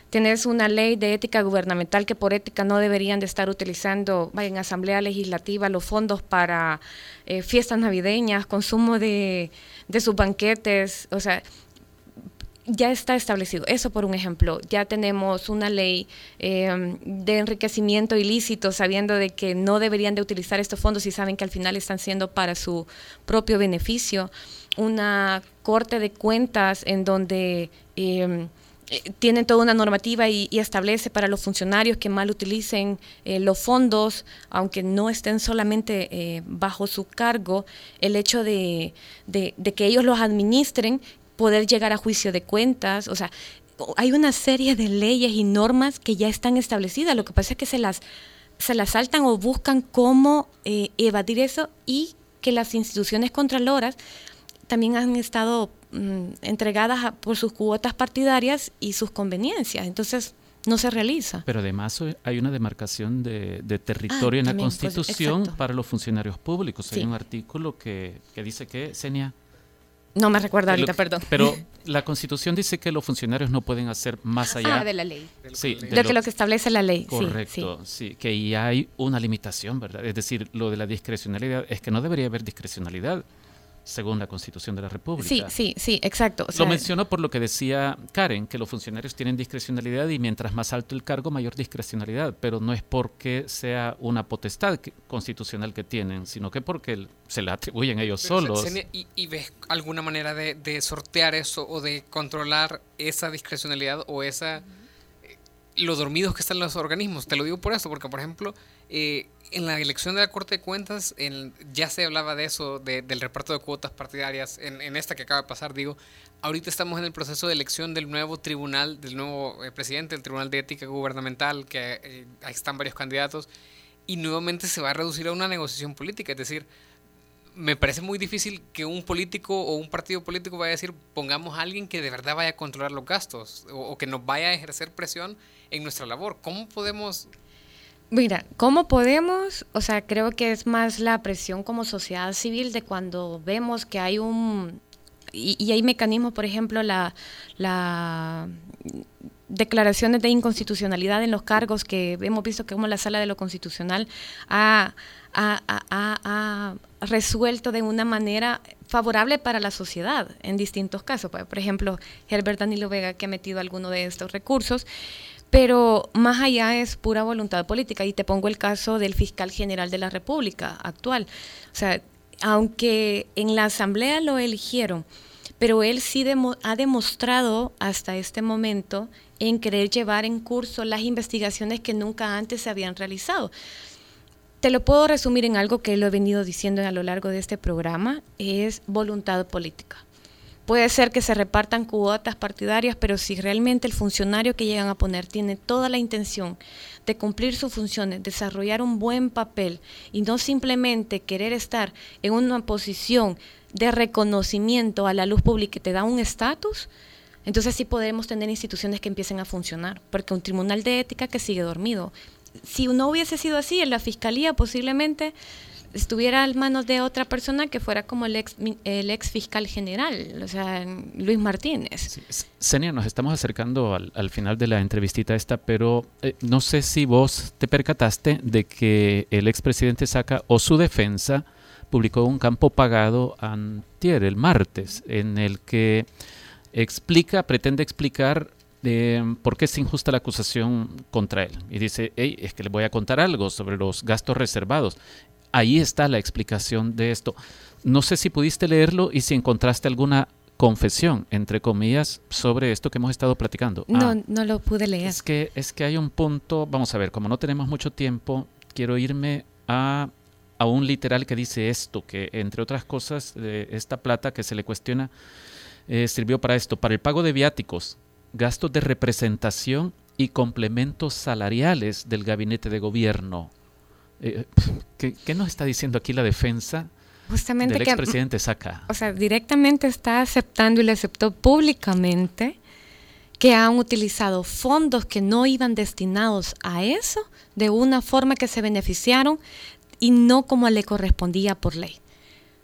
Tienes una ley de ética gubernamental que por ética no deberían de estar utilizando en asamblea legislativa los fondos para eh, fiestas navideñas, consumo de, de sus banquetes, o sea, ya está establecido. Eso por un ejemplo. Ya tenemos una ley em, de enriquecimiento ilícito, sabiendo de que no deberían de utilizar estos fondos y saben que al final están siendo para su propio beneficio. Una corte de cuentas en donde em, eh, tienen toda una normativa y, establece para los funcionarios que mal utilicen eh, los fondos, aunque no estén solamente eh, bajo su cargo, el hecho de, de, que ellos los administren, poder llegar a juicio de cuentas, o sea, hay una serie de leyes y normas que ya están establecidas, lo que pasa es que se las, se las saltan o buscan cómo eh, evadir eso y que las instituciones contraloras también han estado mm, entregadas por sus cuotas partidarias y sus conveniencias. Entonces, no se realiza. Pero además hay una demarcación de, territorio en la pues, Constitución para los funcionarios públicos. Hay un artículo que, que dice que, Senia, no me recuerdo ahorita, perdón. Pero [laughs] la Constitución dice que los funcionarios no pueden hacer más allá ah, de la ley. Sí, de, lo, que lo que establece la ley. Correcto, sí, sí, que ya hay una limitación, ¿verdad? Es decir, lo de la discrecionalidad es que no debería haber discrecionalidad según la Constitución de la República. Sí, sí, sí, exacto. lo menciono por lo que decía Karen, que los funcionarios tienen discrecionalidad y mientras más alto el cargo, mayor discrecionalidad, pero no es porque sea una potestad constitucional que tienen, sino que porque se la atribuyen ellos solos. y, ves alguna manera de, sortear eso o de controlar esa discrecionalidad o esa... Eh, lo dormidos que están los organismos. Te lo digo por eso, porque por ejemplo, eh, en la elección de la Corte de Cuentas ya se hablaba de eso, del reparto de cuotas partidarias, en, esta que acaba de pasar, digo, ahorita estamos en el proceso de elección del nuevo tribunal, del nuevo eh, presidente del Tribunal de Ética Gubernamental, que eh, ahí están varios candidatos, y nuevamente se va a reducir a una negociación política, es decir, me parece muy difícil que un político o un partido político vaya a decir, pongamos a alguien que de verdad vaya a controlar los gastos o que nos vaya a ejercer presión en nuestra labor. ¿Cómo podemos Mira, ¿cómo podemos? O sea, creo que es más la presión como sociedad civil de cuando vemos que hay un... Y, hay mecanismos, por ejemplo, la, la declaraciones de inconstitucionalidad en los cargos que hemos visto que como la sala de lo constitucional ha, ha, resuelto de una manera favorable para la sociedad en distintos casos. Por ejemplo, Herbert Danilo Vega que ha metido alguno de estos recursos pero más allá es pura voluntad política. Y te pongo el caso del fiscal general de la República actual. O sea, aunque en la Asamblea lo eligieron, pero él sí ha demostrado hasta este momento en querer llevar en curso las investigaciones que nunca antes se habían realizado. Te lo puedo resumir en algo que lo he venido diciendo a lo largo de este programa, es voluntad política. Puede ser que se repartan cuotas partidarias, pero si realmente el funcionario que llegan a poner tiene toda la intención de cumplir sus funciones, desarrollar un buen papel y no simplemente querer estar en una posición de reconocimiento a la luz pública que te da un estatus, entonces sí podemos tener instituciones que empiecen a funcionar, porque un tribunal de ética que sigue dormido. Si no hubiese sido así, en la fiscalía posiblemente estuviera en manos de otra persona que fuera como el ex, el ex fiscal general, o sea, Luis Martínez. Senia, nos estamos acercando al, final de la entrevistita esta, pero eh, no sé si vos te percataste de que el expresidente Saca o su defensa publicó un campo pagado antier, el martes, en el que explica, pretende explicar eh, por qué es injusta la acusación contra él. Y dice, hey, es que le voy a contar algo sobre los gastos reservados. Ahí está la explicación de esto. No sé si pudiste leerlo y si encontraste alguna confesión, entre comillas, sobre esto que hemos estado platicando. No, ah, no lo pude leer. Es que, es que hay un punto, vamos a ver, como no tenemos mucho tiempo, quiero irme a, a un literal que dice esto, que entre otras cosas, esta plata que se le cuestiona eh, sirvió para esto, para el pago de viáticos, gastos de representación y complementos salariales del gabinete de gobierno. Eh, ¿qué, nos está diciendo aquí la defensa Justamente del expresidente Saca? O sea, directamente está aceptando y le aceptó públicamente que han utilizado fondos que no iban destinados a eso de una forma que se beneficiaron y no como le correspondía por ley.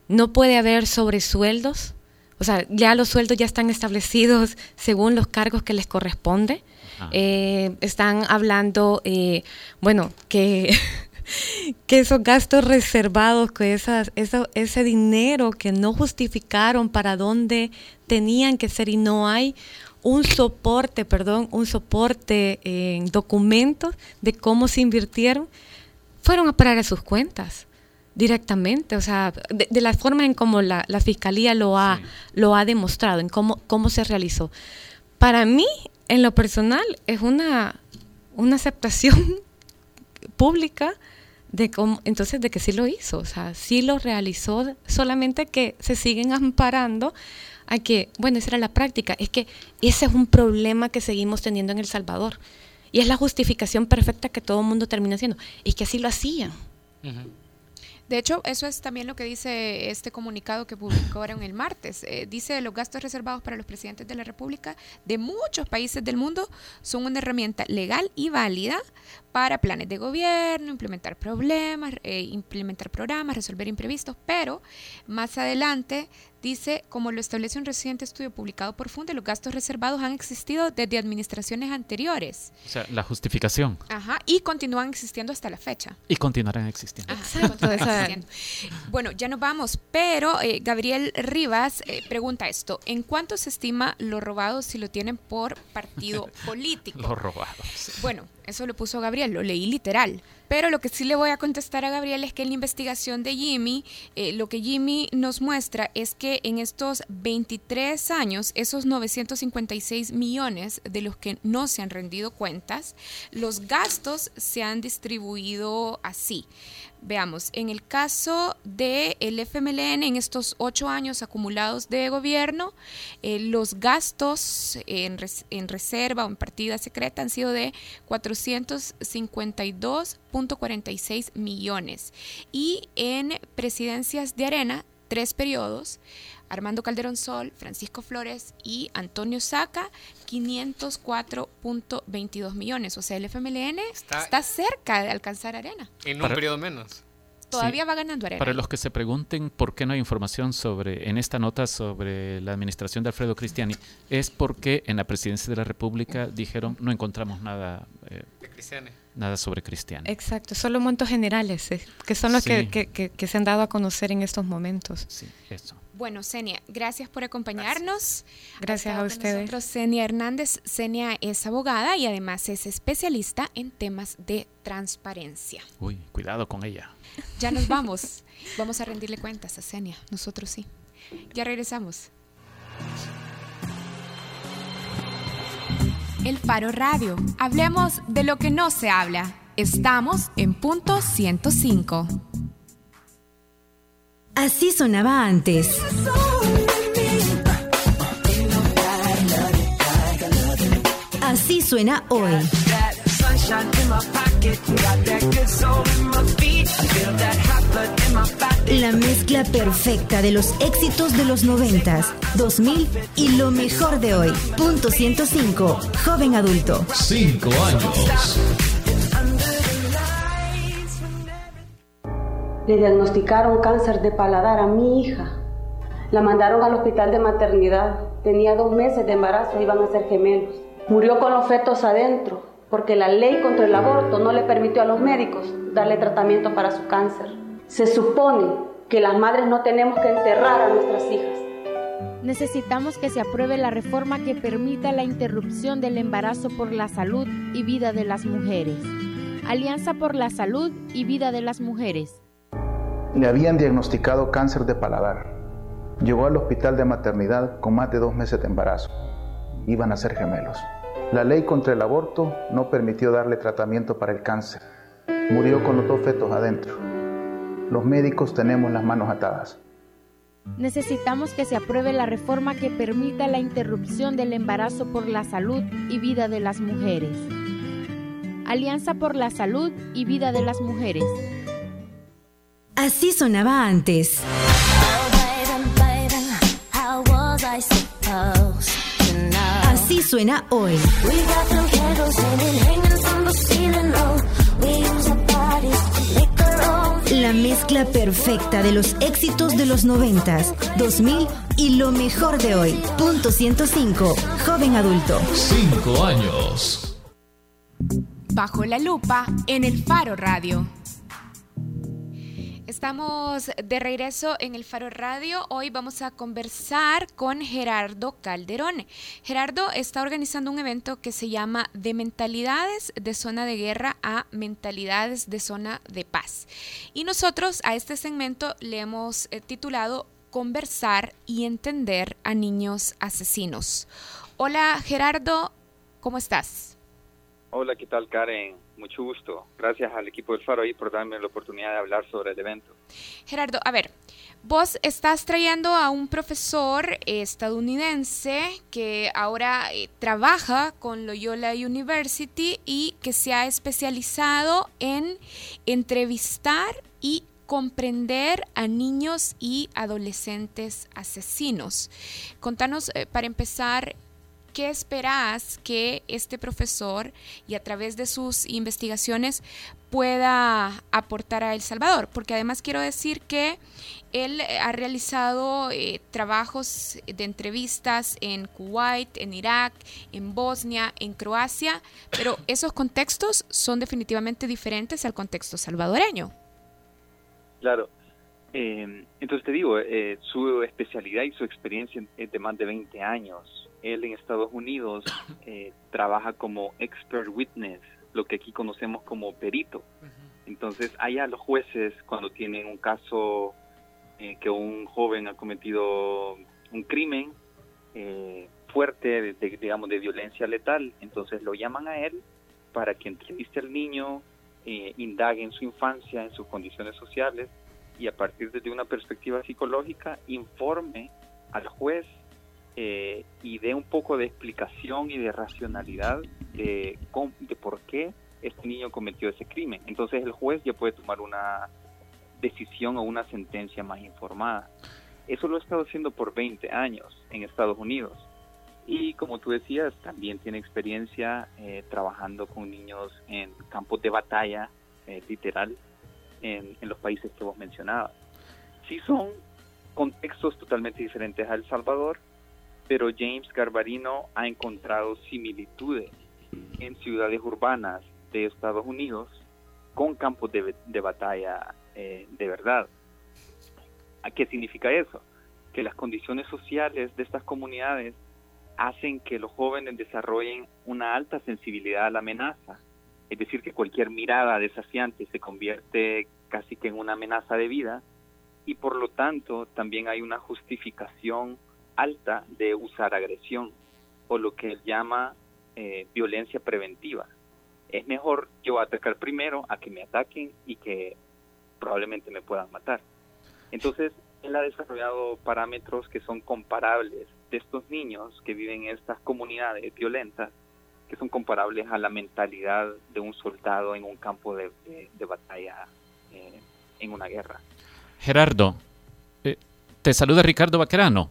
No puede haber sobresueldos O sea, ya los sueldos ya están establecidos según los cargos que les corresponde. Eh, están hablando, eh, bueno, que, [laughs] [laughs] que esos gastos reservados, que esas, eso, ese dinero que no justificaron para dónde tenían que ser y no hay un soporte, perdón, un soporte en documentos de cómo se invirtieron, fueron a parar a sus cuentas directamente, o sea, de, la forma en cómo la, fiscalía lo ha, lo ha demostrado, en cómo, cómo se realizó. Para mí, en lo personal, es una, una aceptación [laughs] pública de cómo, entonces de que sí lo hizo, o sea, sí lo realizó, solamente que se siguen [laughs] amparando a que, bueno, esa era la práctica, es que ese es un problema que seguimos teniendo en El Salvador. Y es la justificación perfecta que todo el mundo termina haciendo. Y que así lo hacían. De hecho, eso es también lo que dice este comunicado que publicaron el martes. Eh, dice los gastos reservados para los presidentes de la República de muchos países del mundo son una herramienta legal y válida para planes de gobierno, implementar problemas, eh, implementar programas, resolver imprevistos, pero más adelante dice, como lo establece un reciente estudio publicado por Funde, los gastos reservados han existido desde administraciones anteriores. O sea, la justificación. Ajá, y continúan existiendo hasta la fecha. Y continuarán existiendo. bueno, ya nos vamos, pero eh, Gabriel Rivas eh, pregunta esto, ¿en cuánto se estima lo robado si lo tienen por partido [laughs] político? lo robado. Bueno, eso lo puso Gabriel, lo leí literal. Pero lo que sí le voy a contestar a Gabriel es que en la investigación de Jimmy, eh, lo que Jimmy nos muestra es que en estos 23 años, esos 956 millones de los que no se han rendido cuentas, los gastos se han distribuido así. Veamos, en el caso del el FMLN, en estos ocho años acumulados de gobierno, eh, los gastos en, en, reserva o en partida secreta han sido de 452.46 millones. Y en presidencias de arena, tres periodos, Armando Calderón Sol, Francisco Flores y Antonio Saca, 504.22 millones. O sea, el FMLN está, cerca de alcanzar Arena. En un periodo menos. Todavía va ganando Arena. Para los que se pregunten por qué no hay información sobre en esta nota sobre la administración de Alfredo Cristiani, es porque en la presidencia de la República dijeron no encontramos nada eh, nada sobre Cristiani. Exacto, solo montos generales, eh, que son los que, que, se han dado a conocer en estos momentos. Sí, eso. Bueno, Senia, gracias por acompañarnos. Gracias, a ustedes. Nosotros, Senia Hernández. Senia es abogada y además es especialista en temas de transparencia. Uy, cuidado con ella. Ya nos [laughs] vamos. vamos a rendirle cuentas a Senia. Nosotros sí. Ya regresamos. El Faro Radio. Hablemos de lo que no se habla. Estamos en punto 105. Así sonaba antes. Así suena hoy. La mezcla perfecta de los éxitos de los noventas, 2000 y lo mejor de hoy. Punto 105. Joven adulto. Cinco años. Le diagnosticaron cáncer de paladar a mi hija. La mandaron al hospital de maternidad. Tenía dos meses de embarazo, iban a ser gemelos. Murió con los fetos adentro porque la ley contra el aborto no le permitió a los médicos darle tratamiento para su cáncer. Se supone que las madres no tenemos que enterrar a nuestras hijas. Necesitamos que se apruebe la reforma que permita la interrupción del embarazo por la salud y vida de las mujeres. Alianza por la Salud y Vida de las Mujeres. Le habían diagnosticado cáncer de paladar. Llegó al hospital de maternidad con más de dos meses de embarazo. Iban a ser gemelos. La ley contra el aborto no permitió darle tratamiento para el cáncer. Murió con los dos fetos adentro. Los médicos tenemos las manos atadas. Necesitamos que se apruebe la reforma que permita la interrupción del embarazo por la salud y vida de las mujeres. Alianza por la Salud y Vida de las Mujeres. Así sonaba antes. Así suena hoy. La La mezcla perfecta de los éxitos de los 90, 2000 y lo mejor de hoy. Punto 105. Joven adulto. Cinco años. Bajo la lupa en el Faro Radio. Estamos de regreso en el Faro Radio. Hoy vamos a conversar con Gerardo Calderón. Gerardo está organizando un evento que se llama De mentalidades de zona de guerra a mentalidades de zona de paz. Y nosotros a este segmento le hemos eh, titulado Conversar y entender a niños asesinos. Hola Gerardo, ¿cómo estás? Hola, ¿qué tal Karen? Mucho gusto. Gracias al equipo del Faro ahí por darme la oportunidad de hablar sobre el evento. Gerardo, a ver, vos estás trayendo a un profesor estadounidense que ahora eh, trabaja con Loyola University y que se ha especializado en entrevistar y comprender a niños y adolescentes asesinos. Contanos, eh, para empezar, ¿qué esperas que este profesor y a través de sus investigaciones pueda aportar a El Salvador? Porque además quiero decir que él ha realizado eh, trabajos de entrevistas en Kuwait, en Irak, en Bosnia, en Croacia, pero esos contextos son definitivamente diferentes al contexto salvadoreño. Claro. Eh, entonces te digo, eh, su especialidad y su experiencia es de más de 20 años él en Estados Unidos [coughs] eh, trabaja como expert witness, lo que aquí conocemos como perito. Entonces, allá los jueces, cuando tienen un caso eh, que un joven ha cometido un crimen eh, fuerte, de, digamos, de violencia letal, entonces lo llaman a él para que entreviste al niño, indague en su infancia, en sus condiciones sociales, y a partir de una perspectiva psicológica informe al juez eh, y dé un poco de explicación y de racionalidad de, de por qué este niño cometió ese crimen. Entonces el juez ya puede tomar una decisión o una sentencia más informada. Eso lo ha estado haciendo por 20 años en Estados Unidos. Y como tú decías, también tiene experiencia eh, trabajando con niños en campos de batalla, eh, literal, en, en, los países que vos mencionabas. Sí son contextos totalmente diferentes a El Salvador, pero James Garbarino ha encontrado similitudes en ciudades urbanas de Estados Unidos con campos de, batalla eh, de verdad. ¿A qué significa eso? Que las condiciones sociales de estas comunidades hacen que los jóvenes desarrollen una alta sensibilidad a la amenaza. Es decir, que cualquier mirada desafiante se convierte casi que en una amenaza de vida y por lo tanto también hay una justificación alta de usar agresión o lo que él llama eh, violencia preventiva. Es mejor yo atacar primero a que me ataquen y que probablemente me puedan matar. Entonces, él ha desarrollado parámetros que son comparables de estos niños que viven en estas comunidades violentas, que son comparables a la mentalidad de un soldado en un campo de, batalla eh, en una guerra. Gerardo, eh, te saluda Ricardo Baquerano.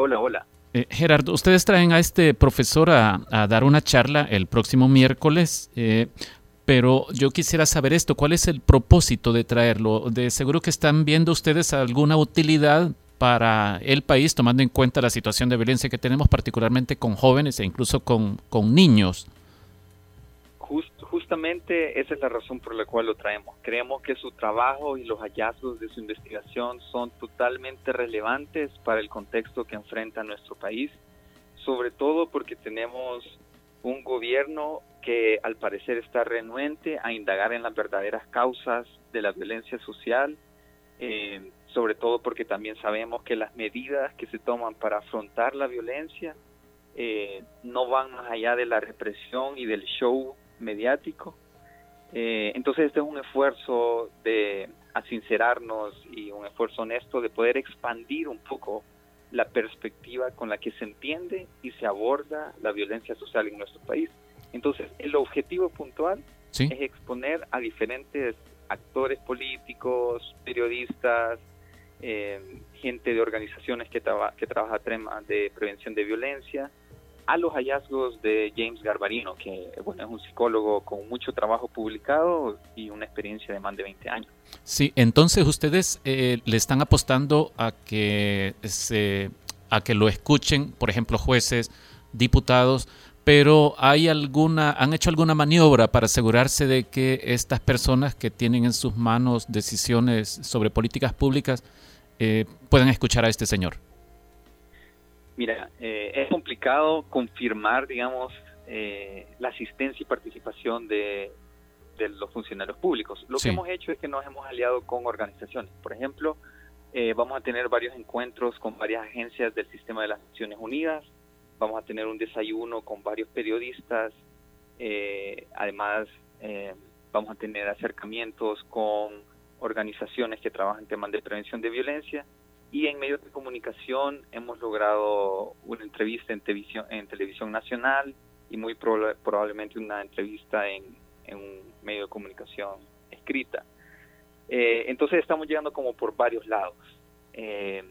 Hola, hola. Eh, Gerardo, ustedes traen a este profesor a, dar una charla el próximo miércoles, eh, pero yo quisiera saber esto, ¿cuál es el propósito de traerlo? De seguro que están viendo ustedes alguna utilidad para el país, tomando en cuenta la situación de violencia que tenemos, particularmente con jóvenes e incluso con, con niños justamente esa es la razón por la cual lo traemos. Creemos que su trabajo y los hallazgos de su investigación son totalmente relevantes para el contexto que enfrenta nuestro país, sobre todo porque tenemos un gobierno que al parecer está renuente a indagar en las verdaderas causas de la violencia social, eh, sobre todo porque también sabemos que las medidas que se toman para afrontar la violencia eh, no van más allá de la represión y del show mediático. Eh, entonces este es un esfuerzo de sincerarnos y un esfuerzo honesto de poder expandir un poco la perspectiva con la que se entiende y se aborda la violencia social en nuestro país. Entonces, el objetivo puntual es exponer a diferentes actores políticos, periodistas, eh, gente de organizaciones que, que trabaja temas de prevención de violencia, a los hallazgos de James Garbarino, que bueno, es un psicólogo con mucho trabajo publicado y una experiencia de más de 20 años. Sí, entonces ustedes eh, le están apostando a que, se, a que lo escuchen, por ejemplo, jueces, diputados, pero ¿hay alguna, han hecho alguna maniobra para asegurarse de que estas personas que tienen en sus manos decisiones sobre políticas públicas eh, puedan escuchar a este señor? Mira, eh, es complicado confirmar, digamos, eh, la asistencia y participación de, los funcionarios públicos. Lo que hemos hecho es que nos hemos aliado con organizaciones. Por ejemplo, eh, vamos a tener varios encuentros con varias agencias del sistema de las Naciones Unidas. Vamos a tener un desayuno con varios periodistas. además, vamos a tener acercamientos con organizaciones que trabajan en temas de prevención de violencia y en medios de comunicación hemos logrado una entrevista en televisión, en televisión nacional y muy probablemente una entrevista en, un medio de comunicación escrita. Eh, entonces estamos llegando como por varios lados. Eh,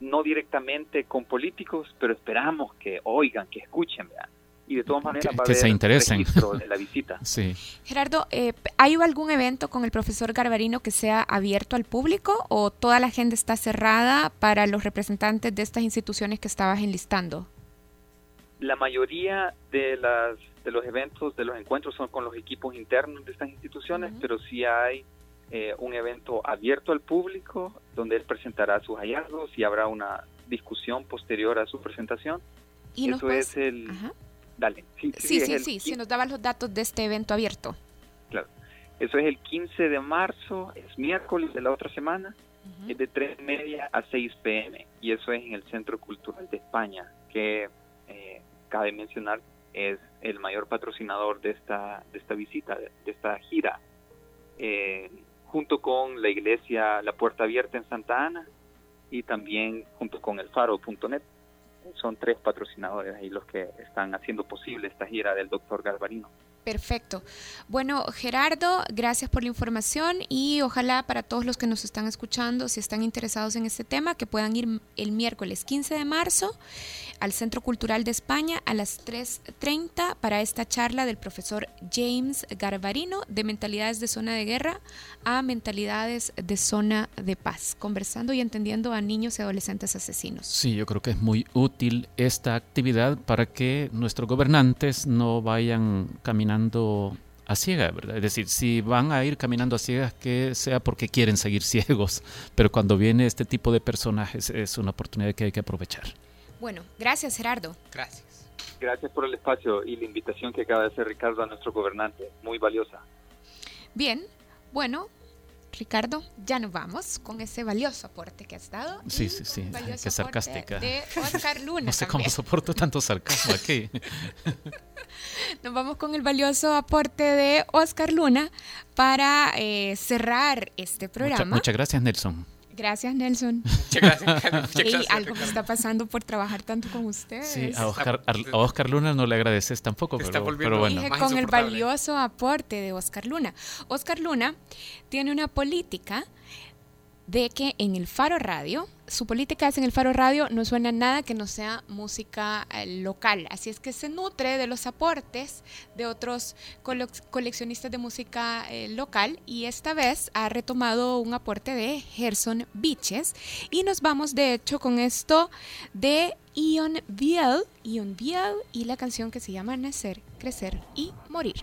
no directamente con políticos, pero esperamos que oigan, que escuchen, ¿verdad? Y de todas maneras que, se interesen. de la [laughs] visita. sí. Gerardo, eh, ¿hay algún evento con el profesor Garbarino que sea abierto al público o toda la agenda está cerrada para los representantes de estas instituciones que estabas enlistando? La mayoría de las de los eventos, de los encuentros son con los equipos internos de estas instituciones, pero sí hay eh, un evento abierto al público donde él presentará sus hallazgos y habrá una discusión posterior a su presentación. ¿Y Eso es el, Dale. Sí, sí, sí, sí, si nos daban los datos de este evento abierto. Claro. Eso es el 15 de marzo, es miércoles de la otra semana, es de 3 media a 6 pm, y eso es en el Centro Cultural de España, que eh, cabe mencionar es el mayor patrocinador de esta, de esta visita, de, esta gira, eh, junto con la iglesia La Puerta Abierta en Santa Ana y también junto con el faro.net son tres patrocinadores ahí los que están haciendo posible esta gira del doctor Garbarino. Perfecto. Bueno, Gerardo, gracias por la información y ojalá para todos los que nos están escuchando, si están interesados en este tema, que puedan ir el miércoles 15 de marzo al Centro Cultural de España a las 3.30 para esta charla del profesor James Garbarino de Mentalidades de Zona de Guerra a Mentalidades de Zona de Paz, conversando y entendiendo a niños y adolescentes asesinos. Sí, yo creo que es muy útil esta actividad para que nuestros gobernantes no vayan caminando a ciegas, ¿verdad? Es decir, si van a ir caminando a ciegas, que sea porque quieren seguir [laughs] ciegos, pero cuando viene este tipo de personajes es una oportunidad que hay que aprovechar. Bueno, gracias Gerardo. Gracias. Gracias por el espacio y la invitación que acaba de hacer Ricardo a nuestro gobernante, muy valiosa. Bien, bueno, Ricardo, ya nos vamos con ese valioso aporte que has dado. Sí, sí, sí, qué sarcástica. De Oscar [laughs] Luna. no sé cómo soporto tanto sarcasmo aquí. [laughs] nos vamos con el valioso aporte de Oscar Luna para eh, cerrar este programa. muchas gracias, Nelson. Gracias, Nelson. Muchas gracias. algo que está pasando por trabajar tanto con ustedes. Sí, a Oscar, Luna no le agradeces tampoco, pero, pero, bueno. con el valioso aporte de Oscar Luna. Oscar Luna tiene una política de que en el Faro Radio, su política es en el Faro Radio no suena nada que no sea música eh, local, así es que se nutre de los aportes de otros coleccionistas de música eh, local y esta vez ha retomado un aporte de Gerson Biches y nos vamos de hecho con esto de Ion Biel, Ion Biel y la canción que se llama Nacer, Crecer y Morir.